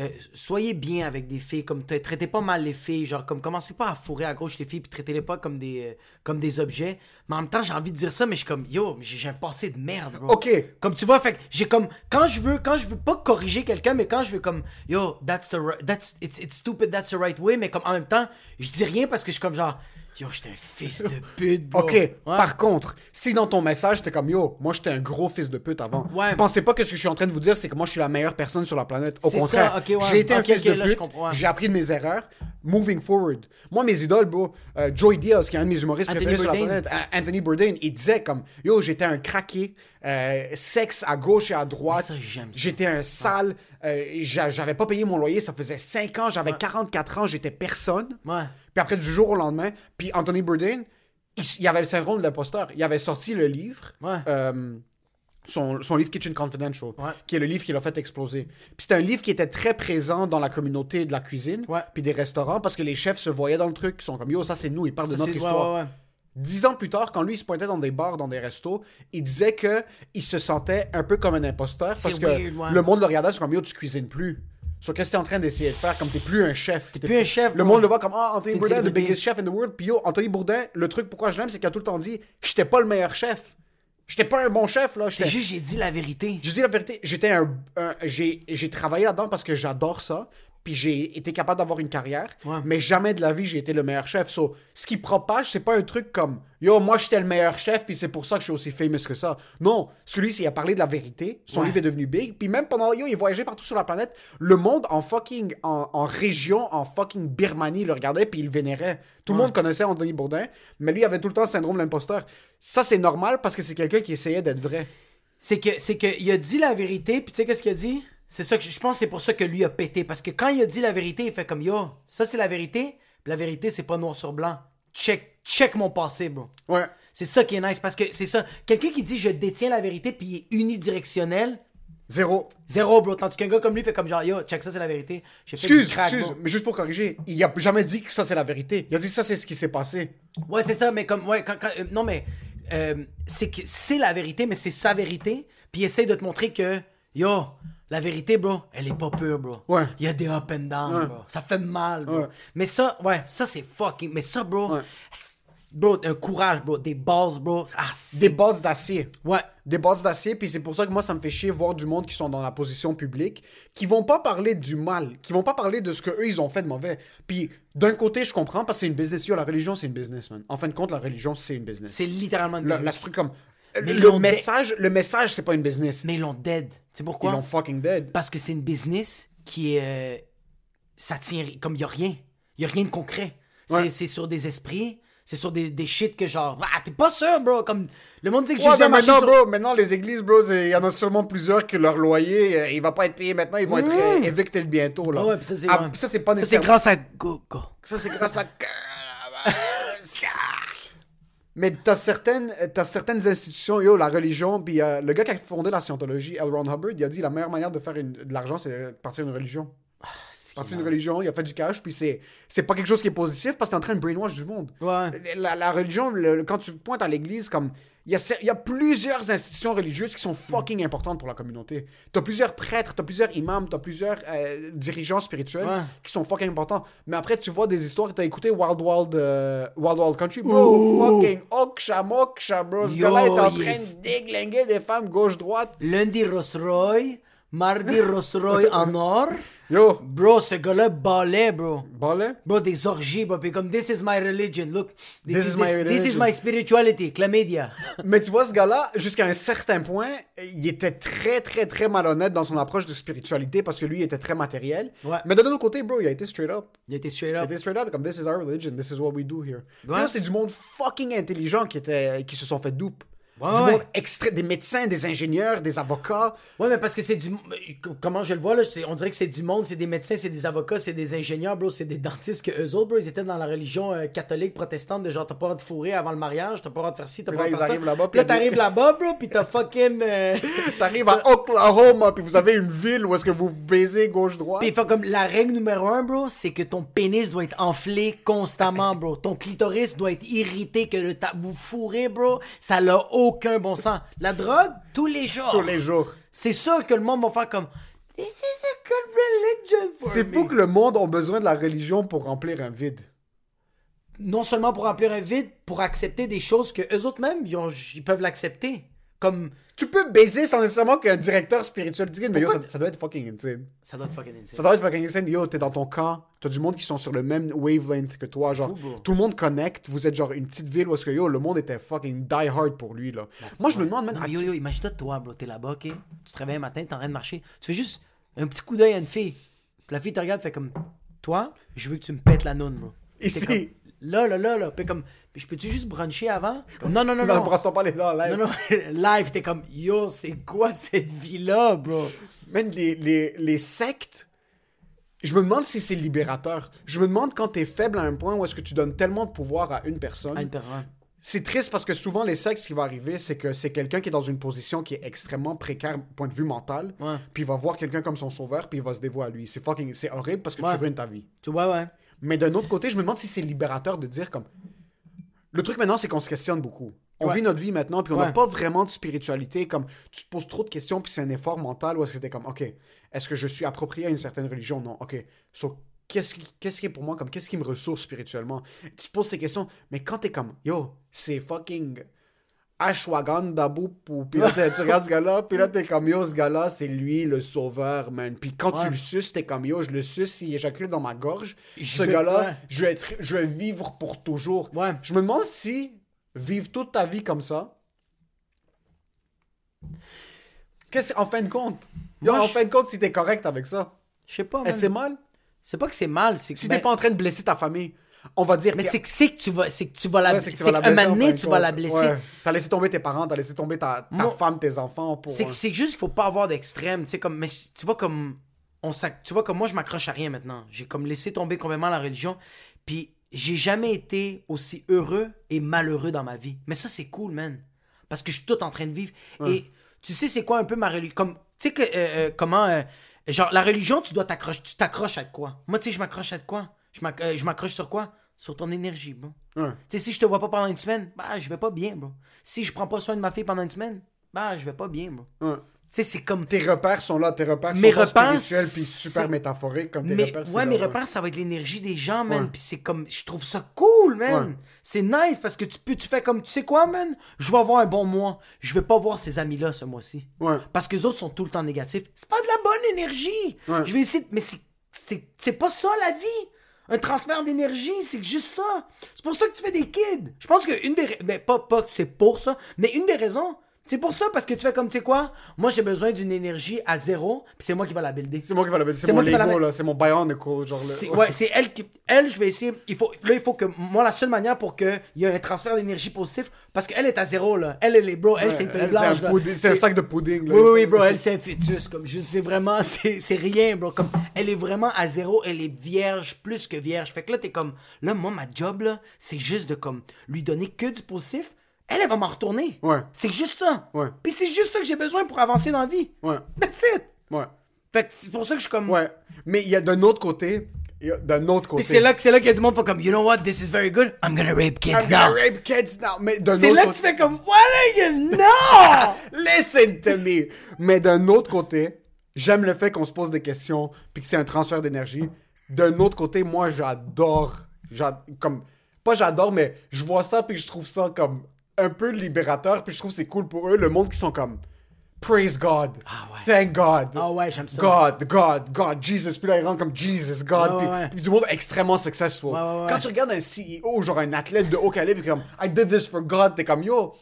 euh, soyez bien avec des filles comme tra- traitez pas mal les filles genre comme commencez pas à fourrer à gauche les filles puis traitez-les pas comme des euh, comme des objets mais en même temps j'ai envie de dire ça mais je suis comme yo j'ai un passé de merde bro Ok. comme tu vois fait que j'ai comme quand je veux quand je veux pas corriger quelqu'un mais quand je veux comme yo that's the that's it's, it's stupid that's the right way mais comme en même temps je dis rien parce que je suis comme genre Yo, j'étais un fils de pute, bro. Ok, Ouais. par contre, si dans ton message, t'es comme yo, moi j'étais un gros fils de pute avant. Ouais. Pensez pas que ce que je suis en train de vous dire, c'est que moi je suis la meilleure personne sur la planète. Au contraire, ça, ok, ouais. j'ai été un fils de pute. J'ai appris de mes erreurs. Moving forward. Moi, mes idoles, bro, euh, Joey Diaz, qui est un de mes humoristes Anthony préférés sur la planète, Anthony Bourdain, il disait comme yo, j'étais un craqué, euh, sexe à gauche et à droite. J'étais un sale, euh, j'a- j'avais pas payé mon loyer, ça faisait 5 ans, j'avais 44 ans, j'étais personne. Ouais. Puis après, du jour au lendemain, puis Anthony Bourdain, il, il avait le syndrome de l'imposteur. Il avait sorti le livre, Ouais. euh, son, son livre Kitchen Confidential, Ouais. qui est le livre qui l'a fait exploser. Puis c'était un livre qui était très présent dans la communauté de la cuisine, Ouais. puis des restaurants, parce que les chefs se voyaient dans le truc, ils sont comme, yo, ça c'est nous, ils parlent de notre c'est- ouais, histoire. ouais, ouais. Dix ans plus tard, quand lui il se pointait dans des bars, dans des restos, il disait que il se sentait un peu comme un imposteur parce que weird, ouais. le monde le regardait, c'est comme yo, tu cuisines plus. Sur qu'est-ce que t'es en train d'essayer de faire, comme t'es plus un chef. T'es plus un chef, Le monde le voit comme ah Anthony T'es une Bourdain, the biggest chef in the world. Puis yo, Anthony Bourdain, le truc pourquoi je l'aime, c'est qu'il a tout le temps dit, j'étais pas le meilleur chef. J'étais pas un bon chef là. C'est juste, j'ai dit la vérité. je dis la vérité, j'étais un, un- j'ai, j'ai travaillé là-dedans parce que j'adore ça, puis j'ai été capable d'avoir une carrière, Ouais. mais jamais de la vie j'ai été le meilleur chef. So, ce qui propage, c'est pas un truc comme yo, moi j'étais le meilleur chef, puis c'est pour ça que je suis aussi famous que ça. Non, celui il a parlé de la vérité, son Ouais. livre est devenu big, puis même pendant yo, il voyageait partout sur la planète, le monde en fucking en, en région, en fucking Birmanie le regardait puis il le vénérait. Tout le monde connaissait Anthony Bourdain, mais lui avait tout le temps le syndrome de l'imposteur. Ça c'est normal parce que c'est quelqu'un qui essayait d'être vrai. C'est que, c'est que, il a dit la vérité, puis tu sais qu'est-ce qu'il a dit? C'est ça que je pense c'est pour ça que lui a pété. Parce que quand il a dit la vérité, il fait comme yo, ça c'est la vérité, puis la vérité c'est pas noir sur blanc. Check, check mon passé, bro. Ouais. C'est ça qui est nice parce que c'est ça. Quelqu'un qui dit je détiens la vérité puis il est unidirectionnel, Zéro. zéro, bro. Tandis qu'un gars comme lui fait comme genre yo, check ça c'est la vérité. J'ai fait Excuse, crack, excuse, bro. mais juste pour corriger, il a jamais dit que ça c'est la vérité. Il a dit ça c'est ce qui s'est passé. Ouais, c'est ça, mais comme. Ouais, quand, quand- euh, non, mais. euh, c'est que c'est la vérité, mais c'est sa vérité. Puis il essaye de te montrer que. Yo, la vérité, bro, elle est pas pure, bro. Ouais. Il y a des up and down, Ouais. bro. Ça fait mal, bro. Ouais. Mais ça, ouais, ça c'est fucking. Mais ça, bro. Bro, un courage, bro. Des bases, bro. Ah, Des bases d'acier. Ouais. Des bases d'acier, puis c'est pour ça que moi ça me fait chier voir du monde qui sont dans la position publique, qui vont pas parler du mal, qui vont pas parler de ce que eux ils ont fait de mauvais. Puis d'un côté je comprends parce que c'est une business. Yo, la religion c'est une business, man. En fin de compte, la religion c'est une business. C'est littéralement une business. la truc comme Mais le message, le message c'est pas une business. Mais ils l'ont dead. Tu sais pourquoi? Ils l'ont fucking dead. Parce que c'est une business qui est. euh, ça tient. Comme il y a rien. Il y a rien de concret. C'est Ouais. c'est sur des esprits. C'est sur des, des shit que genre. Ah, t'es pas sûr, bro. Comme le monde dit que Ouais, Jésus a mais marché maintenant, sur- bro, maintenant, les églises, bro, il y en a sûrement plusieurs que leur loyer, euh, il va pas être payé maintenant, ils vont être euh, evicted bientôt, là. Ah ouais, puis ça, c'est Ah, ouais. ça, c'est pas Ça, c'est nécessairement... grâce à Gogo. Ça, c'est grâce à... Mais t'as certaines, t'as certaines institutions, yo, la religion, puis euh, le gars qui a fondé la scientologie, L. Ron Hubbard, il a dit la meilleure manière de faire de l'argent, c'est de partir d'une religion. Partir d'une religion, il a fait du cash, puis c'est, c'est pas quelque chose qui est positif parce que t'es en train de brainwash du monde. Ouais. La, la religion, le- le- quand tu pointes à l'église, comme il y, a, il y a plusieurs institutions religieuses qui sont fucking importantes pour la communauté. T'as plusieurs prêtres, t'as plusieurs imams, t'as plusieurs euh, dirigeants spirituels Ouais. qui sont fucking importants. Mais après, tu vois des histoires, t'as écouté Wild Wild, euh, Wild Wild Country, bro, fucking oksha moksha, bro. Ce gars-là est en train est- de déglinguer des femmes gauche-droite. Lundi, Ross Roy. Mardi, Ross Roy en or. Yo, Bro, ce gars-là balait, bro. balai. Bro, des orgies, bro. Puis comme, this is my religion. Look, this, This is, my this, this is religion. my spirituality. Chlamydia. Mais tu vois, ce gars-là, jusqu'à un certain point, il était très, très, très malhonnête dans son approche de spiritualité parce que lui, il était très matériel. Ouais. Mais d'un autre côté, bro, il a été straight up. Il était straight Il a up. été straight up, comme this is our religion, this is what we do here. Puis Ouais. là, c'est du monde fucking intelligent qui, était, qui se sont fait dupe. Ouais, du ouais. monde extrait, des médecins, des ingénieurs, des avocats. Ouais, mais parce que c'est du. Comment je le vois, là, c'est- on dirait que c'est du monde, c'est des médecins, c'est des avocats, c'est des ingénieurs, bro, c'est des dentistes que eux autres, bro, ils étaient dans la religion euh, catholique, protestante, de genre, t'as pas le droit de fourrer avant le mariage, t'as pas le droit de faire ci, t'as Puis pas le là, droit de faire ça. arrivent là-bas, Puis là, puis a t'arrives là-bas, bro, pis t'as fucking. euh, T'arrives à Oklahoma, puis vous avez une ville où est-ce que vous baisez gauche-droite. Puis comme la règle numéro un, bro, c'est que ton pénis doit être enflé constamment, bro. Ton clitoris doit être irrité, que le ta- vous fourrez, bro. Ça n'a aucun bon sens. La drogue, tous les jours. Tous les jours. C'est sûr que le monde va faire comme. C'est fou que le monde a besoin de la religion pour remplir un vide. Non seulement pour remplir un vide, pour accepter des choses que eux autres même, ils, ont- ils peuvent l'accepter. Comme, Tu peux baiser sans nécessairement qu'un directeur spirituel dise, mais yo, ça, doit être fucking insane. ça doit être fucking insane. Ça doit être fucking insane. Yo, t'es dans ton camp, t'as du monde qui sont sur le même wavelength que toi. Genre, fou, tout le monde connecte. Vous êtes genre une petite ville où est-ce que yo, le monde était fucking die hard pour lui, là. Moi, je me demande, mais yo, yo, imagine-toi, toi, bro, t'es là-bas, ok? Tu te réveilles un matin, t'es en train de marcher. Tu fais juste un petit coup d'œil à une fille. Puis la fille te regarde, fait comme, toi, je veux que tu me pètes la noune, bro. Ici. Là, là, là, là. Puis comme, je peux-tu juste bruncher avant? Comme, non, non, non, Non, non. ne brasse pas les dents, là. Non, non, live, t'es comme, yo, c'est quoi cette vie-là, bro? Man, les, les, les sectes, je me demande si c'est libérateur. Je me demande quand t'es faible à un point où est-ce que tu donnes tellement de pouvoir à une personne. Une personne. C'est triste parce que souvent, les sectes, ce qui va arriver, c'est que c'est quelqu'un qui est dans une position qui est extrêmement précaire, point de vue mental. Ouais. Puis il va voir quelqu'un comme son sauveur, puis il va se dévouer à lui. C'est fucking... C'est horrible parce que Ouais. tu ruines ta vie. Tu vois, ouais. Mais d'un autre côté, je me demande si c'est libérateur de dire comme. Le truc maintenant, c'est qu'on se questionne beaucoup. On Ouais. vit notre vie maintenant, puis on n'a Ouais. pas vraiment de spiritualité. Comme tu te poses trop de questions, puis c'est un effort mental. Ou est-ce que t'es comme, ok, est-ce que je suis approprié à une certaine religion? Non, ok. So, qu'est-ce qui, qu'est-ce qui est pour moi comme, qu'est-ce qui me ressource spirituellement? Tu te poses ces questions, mais quand t'es comme, yo, c'est fucking ashwagandha boupou. Puis là, tu regardes ce gars-là, puis là, t'es comme, yo, ce gars-là, c'est lui le sauveur, man. Puis quand tu le suces, t'es comme, yo, je le suce, s'il éjacule dans ma gorge, Je ce gars-là, ouais. je vais être, je vais vivre pour toujours. Ouais. Je me demande si vivre toute ta vie comme ça, qu'est-ce en fin de compte, Yo, Moi, en je- fin de compte, si t'es correct avec ça, Je sais pas, man. c'est mal? C'est pas que c'est mal, c'est que. Si ben, t'es pas en train de blesser ta famille, on va dire. Mais c'est que, c'est que tu vas, c'est que tu vas la, Ouais, c'est que tu vas la un blesser, donné, de tu vas la blesser. Ouais. T'as laissé tomber tes parents, t'as laissé tomber ta, ta Moi- femme, tes enfants pour. C'est euh, c'est juste qu'il faut pas avoir d'extrême, tu sais comme mais tu vois comme on tu vois comme moi je m'accroche à rien maintenant. J'ai comme laissé tomber complètement la religion puis j'ai jamais été aussi heureux et malheureux dans ma vie. Mais ça c'est cool man parce que je suis tout en train de vivre et tu sais c'est quoi un peu ma religion comme tu sais que euh, euh, comment euh, genre la religion tu dois t'accrocher tu t'accroches à quoi? Moi tu sais je m'accroche à quoi? Je euh, je m'accroche sur quoi? Sur ton énergie. Ouais. Tu sais, si je te vois pas pendant une semaine, bah, je vais pas bien, bro. Si je prends pas soin de ma fille pendant une semaine, bah, je vais pas bien, bro. Ouais. Tu sais, c'est comme. Tes repères sont là, tes repères Mes sont repères, spirituels puis super métaphoriques comme tes Mais, repères. ouais, là, mes repères, ça va être l'énergie des gens, man. Puis c'est comme. Je trouve ça cool, man. C'est nice parce que tu peux. Tu fais comme. Tu sais quoi, man? Je vais avoir un bon mois. Je vais pas voir ces amis-là ce mois-ci. Ouais. Parce que les autres sont tout le temps négatifs. C'est pas de la bonne énergie. Je vais essayer. de- Mais c'est pas ça la vie. Un transfert d'énergie, c'est juste ça. C'est pour ça que tu fais des kids. Je pense que une des. ra- Ben, pas, pas que c'est pour ça, mais une des raisons. C'est pour ça, parce que tu fais comme, tu sais quoi? Moi, j'ai besoin d'une énergie à zéro, puis c'est moi qui va la builder. C'est moi qui va la C'est C'est mon moi qui va la Lego, mettre- là. C'est mon Bionicle, genre. C'est, le- ouais, c'est elle qui. Elle, je vais essayer. Il faut, là, il faut que. Moi, la seule manière pour qu'il y ait un transfert d'énergie positif, parce qu'elle est à zéro, là. Elle, elle est bro. Elle, Ouais, c'est une elle, blanche. là. C'est un sac de pudding, là. Oui, oui, bro. Elle, c'est un fœtus. Comme, je sais vraiment, c'est, c'est rien, bro. Comme, elle est vraiment à zéro. Elle est vierge, plus que vierge. Fait que là, t'es comme. Là, moi, ma job, là, c'est juste de, comme, lui donner que du positif. Elle, elle va m'en retourner. Ouais. C'est juste ça. Ouais. Puis c'est juste ça que j'ai besoin pour avancer dans la vie. Ouais. That's it. Ouais. Fait que c'est pour ça que je suis comme. Ouais. Mais il y a d'un autre côté. D'un autre côté. Puis c'est là que c'est là qu'il y a du monde qui comme, you know what, this is very good, I'm gonna rape kids I'm now. gonna rape kids now. Mais d'un C'est autre là que tu fais comme, what are you, no! Listen to me. Mais d'un autre côté, j'aime le fait qu'on se pose des questions puis que c'est un transfert d'énergie. D'un autre côté, moi, j'adore. j'a- Comme. Pas j'adore, mais je vois ça puis je trouve ça comme un peu libérateur puis je trouve que c'est cool pour eux. Le monde qui sont comme. Praise God. Thank God. Ah ouais, j'aime ça. God, God, God, Jesus. Puis là, ils rentrent comme Jesus, God. Ouais, puis, ouais, ouais. puis du monde extrêmement successful. Quand tu regardes un CEO, genre un athlète de haut calibre, comme I did this for God, t'es comme yo.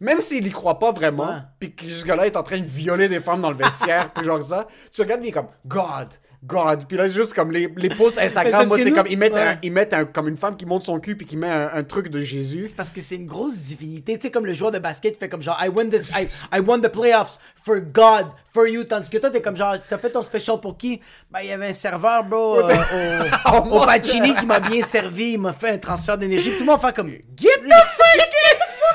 Même s'il y croit pas vraiment, puis que ce gars-là est en train de violer des femmes dans le vestiaire, puis genre ça, tu regardes, mais comme God, God. Puis là, juste comme les, les posts Instagram, moi, c'est nous- comme ils mettent, ouais. un, ils mettent un, comme une femme qui monte son cul, puis qui met un, un truc de Jésus. Parce que c'est une grosse divinité. Tu sais, comme le joueur de basket fait comme genre, I won this, I, I won the playoffs for God, for you. Tandis que toi, t'es comme genre, t'as fait ton special pour qui? Ben, il y avait un serveur, bro, euh, Oh, au, au mon Pacini qui m'a bien servi. Il m'a fait un transfert d'énergie. Tout le monde fait comme, Get the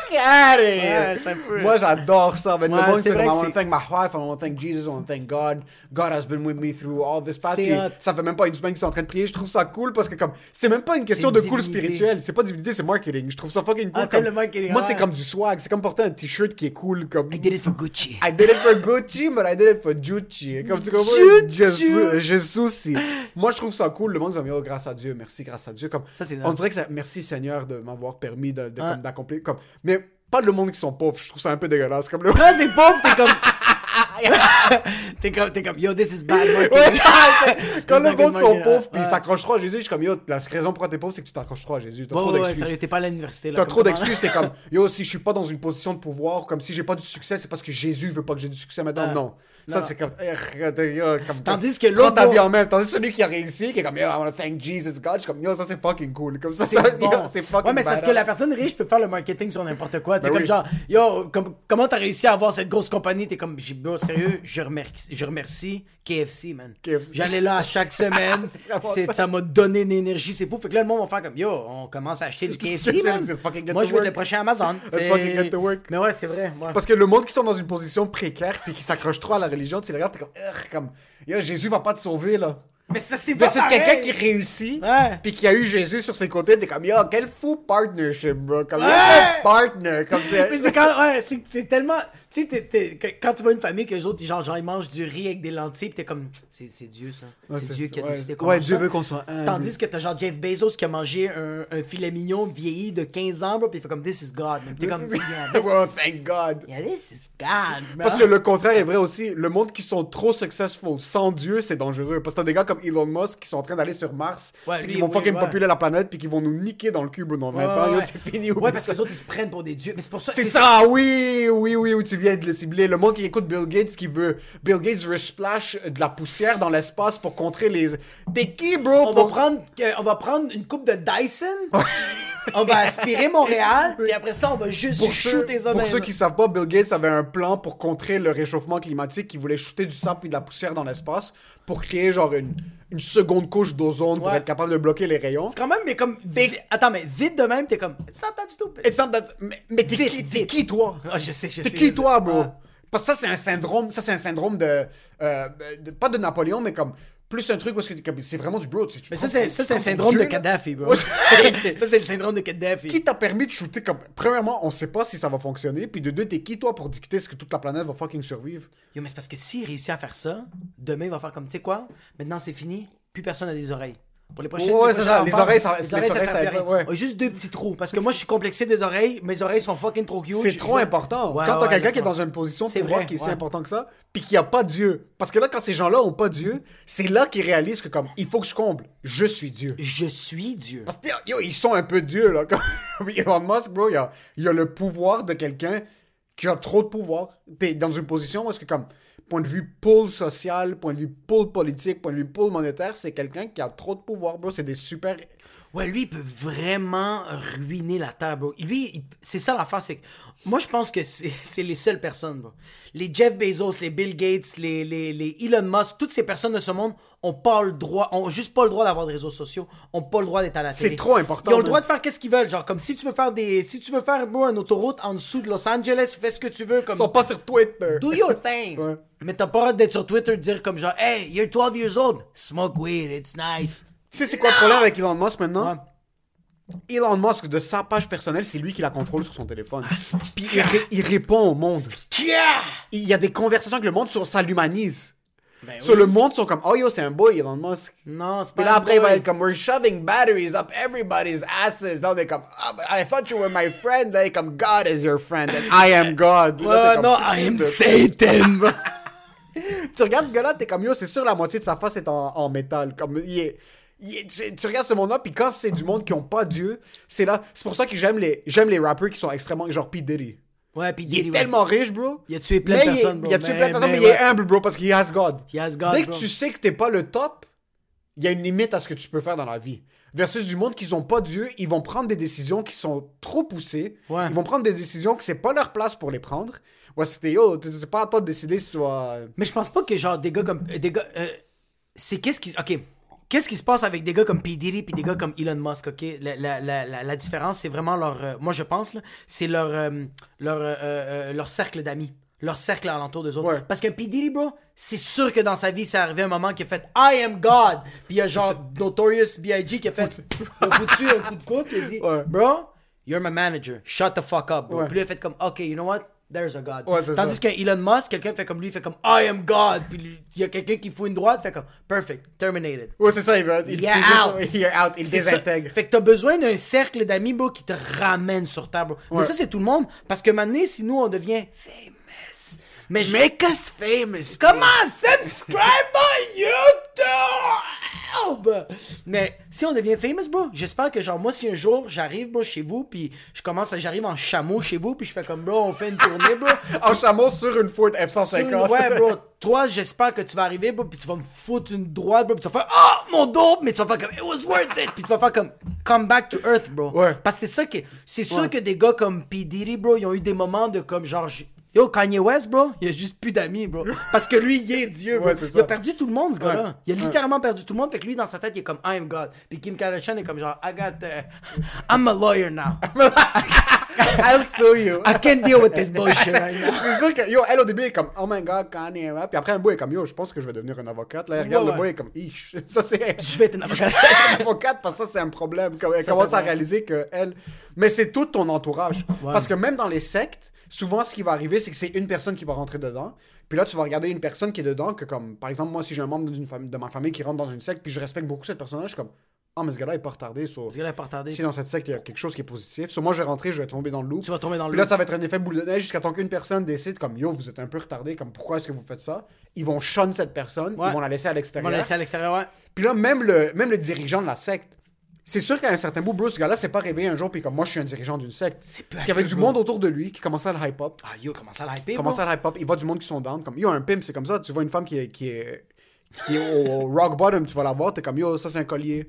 fuck, out of here! Ouais, peu- Moi, j'adore ça. Mais Ouais, le monde, c'est comme, I want to thank my wife, I want to thank Jesus, I want to thank God. God has been with me through all this path. Ça fait même pas une semaine qu'ils sont en train de prier. Je trouve ça cool parce que comme, c'est même pas une question de cool spirituel. C'est pas divinité, c'est marketing. Je trouve ça fucking cool. Ah, comme- le marketing, Moi, ouais. c'est comme du swag. C'est comme porter un t-shirt qui est cool. Comme... I did it for Gucci. I did it for Gucci, but I did it for Gucci. Comme tu comprends? Jesus aussi. Moi, je trouve ça cool. Le monde dit, oh, grâce à Dieu, merci, grâce à Dieu. Comme, Ça, c'est on dirait que ça, merci Seigneur de m'avoir permis de, de- Ouais. comme, d'accomplir. Comme, mais Pas le monde qui sont pauvres, je trouve ça un peu dégueulasse. Comme le... Quand c'est pauvre, t'es comme. t'es comme, t'es comme, yo, this is bad marketing. Ouais, quand le monde sont pauvres puis ils Ouais. s'accrochent trop à Jésus, je suis comme yo, la raison pourquoi t'es pauvre, c'est que tu t'accroches trop à Jésus. T'as Ouais, trop ouais, ouais, d'excuses. sérieux, t'es pas à l'université. T'as trop d'excuses, t'es comme yo, si je suis pas dans une position de pouvoir, comme si j'ai pas du succès, c'est parce que Jésus veut pas que j'ai du succès maintenant. Ah. non. Ça, c'est comme, eh, t'es- yo, comme- Tandis que l'autre, ta vie en même. Tandis que celui qui a réussi, qui est comme yo, I wanna thank Jesus God, je suis comme yo, ça c'est fucking cool. Comme ça, C'est bon. fucking Ouais, mais c'est parce que la personne riche peut faire le marketing sur n'importe quoi. T'es Ben comme genre, yo, comme- comment t'as réussi à avoir cette grosse compagnie? T'es comme, bro, sérieux, je remercie, je remercie KFC, man. KFC. J'allais là chaque semaine. Ça. m'a donné une énergie, c'est fou. Fait que là, le monde va faire comme, yo, on commence à acheter du KFC, man. Moi, je work. le prochain Amazon. Let's Et- fucking get to work. Mais ouais, c'est vrai. Parce que le monde qui sont dans une position précaire puis qui s'accroche trop à la religion, tu les regardes, t'es comme, comme, yo, Jésus va pas te sauver, là. Mais ça, c'est pareil. quelqu'un qui réussit, puis qui a eu Jésus sur ses côtés, t'es comme, yo, quel fou partnership, bro. Comme, Ouais. quel partner. Comme c'est. Mais c'est quand, ouais, c'est, c'est tellement, tu sais, t'es- quand tu vois une famille que les autres, genre, genre, ils mangent du riz avec des lentilles, pis t'es comme, c'est, c'est Dieu, ça. Ouais, c'est c'est Dieu ça, qui a décidé qu'on Ouais, Dieu ça. veut qu'on soit humble. Tandis que t'as genre Jeff Bezos qui a mangé un, un filet mignon vieilli de 15 ans, bro, pis il fait comme, this is God. T'es comme, yeah, well, thank God. yeah, this is God, man. Parce que le contraire est vrai aussi. Le monde qui sont trop successful sans Dieu, c'est dangereux. Parce que t'as des gars comme Elon Musk qui sont en train d'aller sur Mars, Ouais, puis qui vont oui, fucking ouais. populer la planète, puis qui vont nous niquer dans le cube dans 20 Ouais, ans. C'est fini. Ouais, parce ça. que les autres, ils se prennent pour des dieux. Mais c'est pour ça. C'est ça, oui, oui, oui, où tu viens de le cibler. Le monde qui écoute Bill Gates, qui veut. Bill Gates veut splash de la poussière dans l'espace pour contrer les. T'es qui, bro? On va prendre, euh, on va prendre une coupe de Dyson? On va aspirer Montréal. Et après ça, on va juste Pour ceux, shooter ça pour dans ceux les- qui savent pas, Bill Gates avait un plan pour contrer le réchauffement climatique. Il voulait shooter du sable et de la poussière dans l'espace pour créer genre une, une seconde couche d'ozone pour être capable de bloquer les rayons. C'est quand même, mais comme. Attends, mais vite de même, t'es comme. It's not that stupid. It's not that- Mais, mais t'es qui, t'es qui, toi? Ah, je sais, je T'es sais. qui je toi, bro? Ah. Parce que ça, c'est un syndrome. Ça, c'est un syndrome de, euh, de- Pas de Napoléon, mais comme. Plus un truc où c'est vraiment du bro. tu- tu Mais ça, c'est le syndrome de Dieu. Kadhafi, bro. Ça, c'est le syndrome de Kadhafi. Qui t'a permis de shooter comme. Premièrement, on sait pas si ça va fonctionner. Puis de deux, t'es qui toi pour dicter ce que toute la planète va fucking survivre? Yo, mais c'est parce que s'il réussit à faire ça, demain, il va faire comme, tu sais quoi, maintenant c'est fini, plus personne n'a des oreilles. Pour les prochaines Ouais, les ça, les oreilles, ça- les les oreilles, ça ça ouais. Oh, Juste deux petits trous. Parce que moi, je suis complexé des oreilles. Mes oreilles sont fucking trop huge. C'est trop Je- important. Ouais, Quand t'as quelqu'un qui est dans une position pouvoir vrai, qui est si important que ça, puis qu'il n'y a pas Dieu. Parce que là, quand ces gens-là ont pas Dieu, c'est là qu'ils réalisent que comme, il faut que je comble. Je suis Dieu. Je suis Dieu. Parce que, yo, ils sont un peu Dieu, là. Comme Elon Musk, bro, il a, il a le pouvoir de quelqu'un qui a trop de pouvoir. T'es dans une position où que, comme, point de vue pôle social, point de vue pôle politique, point de vue pôle monétaire, c'est quelqu'un qui a trop de pouvoir, bro. C'est des super... Ouais, lui, il peut vraiment ruiner la Terre, bro. Lui, c'est ça l'affaire, c'est que moi, je pense que c'est c'est les seules personnes, bro. Les Jeff Bezos, les Bill Gates, les, les, les Elon Musk, toutes ces personnes de ce monde ont pas le droit, ont juste pas le droit d'avoir des réseaux sociaux, ont pas le droit d'être à la C'est télé. trop important, Ils ont le droit de faire qu'est-ce qu'ils veulent, genre comme si tu veux faire des, si tu veux faire bro, une autoroute en dessous de Los Angeles, fais ce que tu veux, Ils comme sont pas sur Twitter. Do your thing. Ouais. Mais t'as pas le droit d'être sur Twitter et de dire comme genre, hey, you're 12 years old, smoke weed, it's nice. Tu sais, c'est quoi le problème avec Elon Musk maintenant? Ouais. Elon Musk, de sa page personnelle, c'est lui qui la contrôle sur son téléphone. Puis il, ré- il répond au monde. Il y a des conversations avec le monde sur ça l'humanise. Ben Sur oui. le monde, ils sont comme, oh yo, c'est un boy, Elon Musk. Non, c'est pas Puis là, un après, il va boy. être comme, we're shoving batteries up everybody's asses. Là, on est comme, ah, but I thought you were my friend. Là, il est comme, God is your friend, and I am God. Là, t'es non, I am Satan, bro. Tu regardes ce gars-là, t'es comme, yo, c'est sûr, la moitié de sa face est en, en métal. Comme, il est. tu, regardes ce monde-là, puis quand c'est du monde qui ont pas Dieu, c'est là. C'est pour ça que j'aime les, j'aime les rappers qui sont extrêmement. Genre P. Diddy. Ouais, puis Il est tellement riche, bro. Il a tué plein de personnes, bro. Il a tué plein de personnes, mais, mais il est humble, bro, parce qu'il has God. He has God, Dès que tu sais que t'es pas le top, il y a une limite à ce que tu peux faire dans la vie. Versus du monde qui ont pas Dieu, ils vont prendre des décisions qui sont trop poussées. Ouais. Ils vont prendre des décisions que c'est pas leur place pour les prendre. Ouais, c'était yo, c'est pas à toi de décider si tu vas. Mais je pense pas que genre des gars comme euh, des gars euh, c'est qu'est-ce qui OK Qu'est-ce qui se passe avec des gars comme P. Diddy puis des gars comme Elon Musk, ok? La, la, la, différence, c'est vraiment leur... euh, moi, je pense, là, c'est leur, euh, leur, euh, leur cercle d'amis. Leur cercle alentour d'eux autres. Ouais. Parce qu'un P. Diddy, bro, c'est sûr que dans sa vie, c'est arrivé un moment qu'il a fait « I am God ». Puis il y a genre Notorious B.I.G. qui a fait... il a foutu un coup de coude, il a dit Ouais. Bro, you're my manager. Shut the fuck up, bro. Ouais. Puis lui, il a fait comme « OK, you know what? There's a God. Ouais, c'est Tandis ça. que Elon Musk, quelqu'un fait comme lui, il fait comme I am God. Puis il y a quelqu'un qui fout une droite, fait comme perfect, terminated. Ouais, c'est ça, il va. Il Yeah, fait juste- out. il est out, il C'est ça. désintègre. Fait que t'as besoin d'un cercle d'amis, bro, qui te ramène sur terre, bro. Mais Ouais. ça, c'est tout le monde. Parce que maintenant, si nous, on devient famous. Mais je- Make us famous. Comment subscribe on YouTube? Mais si on devient famous, bro, j'espère que genre moi si un jour j'arrive bro chez vous puis je commence à j'arrive en chameau chez vous puis je fais comme bro on fait une tournée bro. En chameau sur une Ford Sur F-150. une- ouais bro, toi j'espère que tu vas arriver bro puis tu vas me foutre une droite bro puis tu vas faire ah mon dos mais tu vas faire comme it was worth it puis tu vas faire comme come back to earth bro. Ouais. Parce que c'est ça que c'est sûr Ouais. que des gars comme P Diddy bro ils ont eu des moments de comme genre Yo, Kanye West, bro, il a juste plus d'amis, bro. Parce que lui, il est Dieu, bro. Ouais, il a perdu tout le monde, ce gars-là. Ouais. Il a littéralement perdu tout le monde. Fait que lui, dans sa tête, il est comme I am God. Puis Kim Kardashian est comme genre I got the... I'm a lawyer now. I'll sue you. I can't deal with this bullshit right now. C'est sûr que, yo, elle au début est comme, oh my god, Kanye rap. Puis après, un boy est comme, yo, je pense que je vais devenir un avocate. Là, elle regarde Ouais, le boy ouais. est comme, ish. Ça, c'est. Je vais être un avocat. une avocate parce que ça c'est un problème Comme- elle Ça, commence à réaliser que elle mais c'est tout ton entourage parce que même dans les sectes souvent ce qui va arriver c'est que c'est une personne qui va rentrer dedans puis là tu vas regarder une personne qui est dedans que comme par exemple moi si j'ai un membre famille de ma famille qui rentre dans une secte puis je respecte beaucoup cette personne je suis comme ah mais ce gars-là est pas retardé so, Ce gars-là est pas retardé. si dans cette secte il y a quelque chose qui est positif so, moi je vais rentrer je vais tomber dans le loop Tu vas tomber dans le puis là ça va être un effet boule de neige jusqu'à temps qu'une personne décide comme yo vous êtes un peu retardé comme pourquoi est-ce que vous faites ça? Ils vont shun cette personne Ouais. ils vont la laisser à l'extérieur va laisser à l'extérieur, ouais. puis là, même le, même le dirigeant de la secte, c'est sûr qu'à un certain bout, Bruce, ce gars-là s'est pas réveillé un jour, puis comme moi, je suis un dirigeant d'une secte. C'est Parce qu'il y avait du monde autour de lui qui commençait à le hype up. Ah yo, comment ça l'hyper, Commençait à le hype up. Il voit du monde qui sont down. Comme, yo, un pimp, c'est comme ça. Tu vois une femme qui est, qui est, qui est au, au rock bottom, tu vas la voir, t'es comme, yo, ça c'est un collier.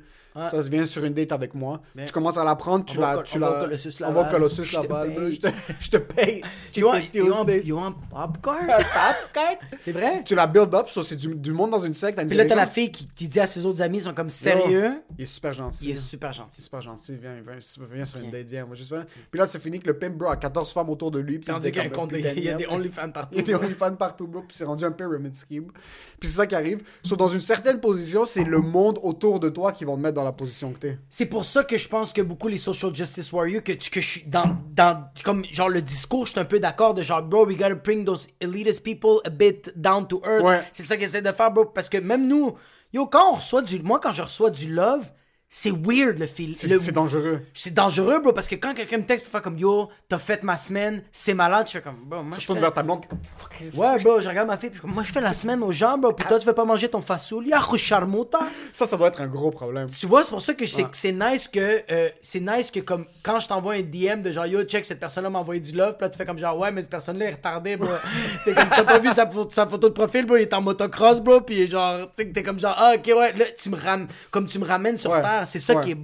Ça se vient sur une date avec moi. Tu commences à la prendre, tu la. tu on la va au Colossus On va au Laval. Colossus Je te Laval. paye. Je te, je te paye. You want, you want, you want popcorn? Popcorn? C'est vrai? Tu la build up, ça c'est du, du monde dans une secte. Puis là, t'as la fille qui, qui dit à ses autres amis, ils sont comme sérieux. Il est super gentil. Il est super gentil. C'est super gentil, viens, viens, viens sur une date, viens. Moi, juste. Puis là, c'est fini que le pimp, bro, a 14 femmes autour de lui. puis rendu il qu'il y a il des. OnlyFans partout. Il y a des OnlyFans partout, bro. Puis c'est rendu un pyramid scheme. Puis c'est ça qui arrive. So, dans une certaine position, c'est le monde autour de toi qui vont te mettre dans la position que t'es. C'est pour ça que je pense que beaucoup les social justice warriors, que, tu- que je suis dans, dans, comme, genre, le discours, je suis un peu d'accord de genre, bro, we gotta bring those elitist people a bit down to earth. Ouais. C'est ça qu'ils essaient de faire, bro, parce que même nous, yo, quand on reçoit du, moi, quand je reçois du love, c'est weird le feel. C'est le- dangereux. C'est dangereux, bro, parce que quand quelqu'un me texte pour faire comme yo, t'as fait ma semaine, c'est malade, je fais comme, bro, moi Tu fais... vers ta blonde, t'es comme fuck. Ouais, bro, je regarde ma fille, puis comme, moi je fais la semaine aux gens, bro, puis toi tu veux pas manger ton fasoul, charmota. Ça, ça doit être un gros problème. Tu vois, c'est pour ça que c'est Ouais. c'est nice que euh, c'est nice que comme quand je t'envoie un DM de genre yo check cette personne là m'a envoyé du love, puis là tu fais comme genre ouais mais cette personne là est retardée bro. t'es comme t'as pas vu sa, pho- sa photo de profil bro, il est en motocross bro, puis genre tu sais t'es comme genre ah ok ouais là tu me ram comme tu me ramènes sur Ouais. terre, c'est ça Ouais. qui est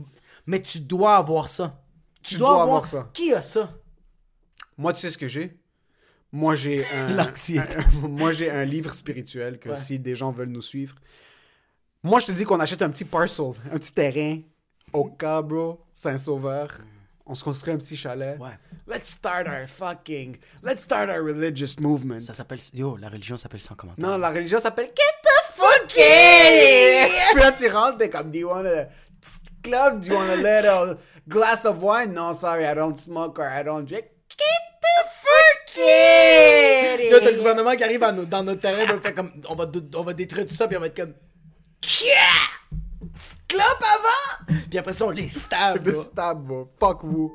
mais tu dois avoir ça. Tu, Tu dois, dois avoir, avoir ça. Qui a ça? Moi, tu sais ce que j'ai? Moi, j'ai un... Moi, j'ai un livre spirituel que Ouais. si des gens veulent nous suivre... Moi, je te dis qu'on achète un petit parcel, un petit terrain au cas, bro, Saint-Sauveur. On se construit un petit chalet. Ouais. Let's start our fucking... Let's start our religious movement. Ça s'appelle yo la religion s'appelle sans commentaire. Non, la religion s'appelle Get the fuck in! Puis là, tu rentres, t'es comme, do you club? Do you want a little glass of wine? No, sorry, I don't smoke or I don't drink. Get the fuck in! Yo, t'as le gouvernement qui arrive nos- dans notre terrain, bro, fait comme on va, on va détruire tout ça, puis on va être comme Yeah! Clope avant! Puis après ça, on les stab, Le bro. stab. Fuck vous.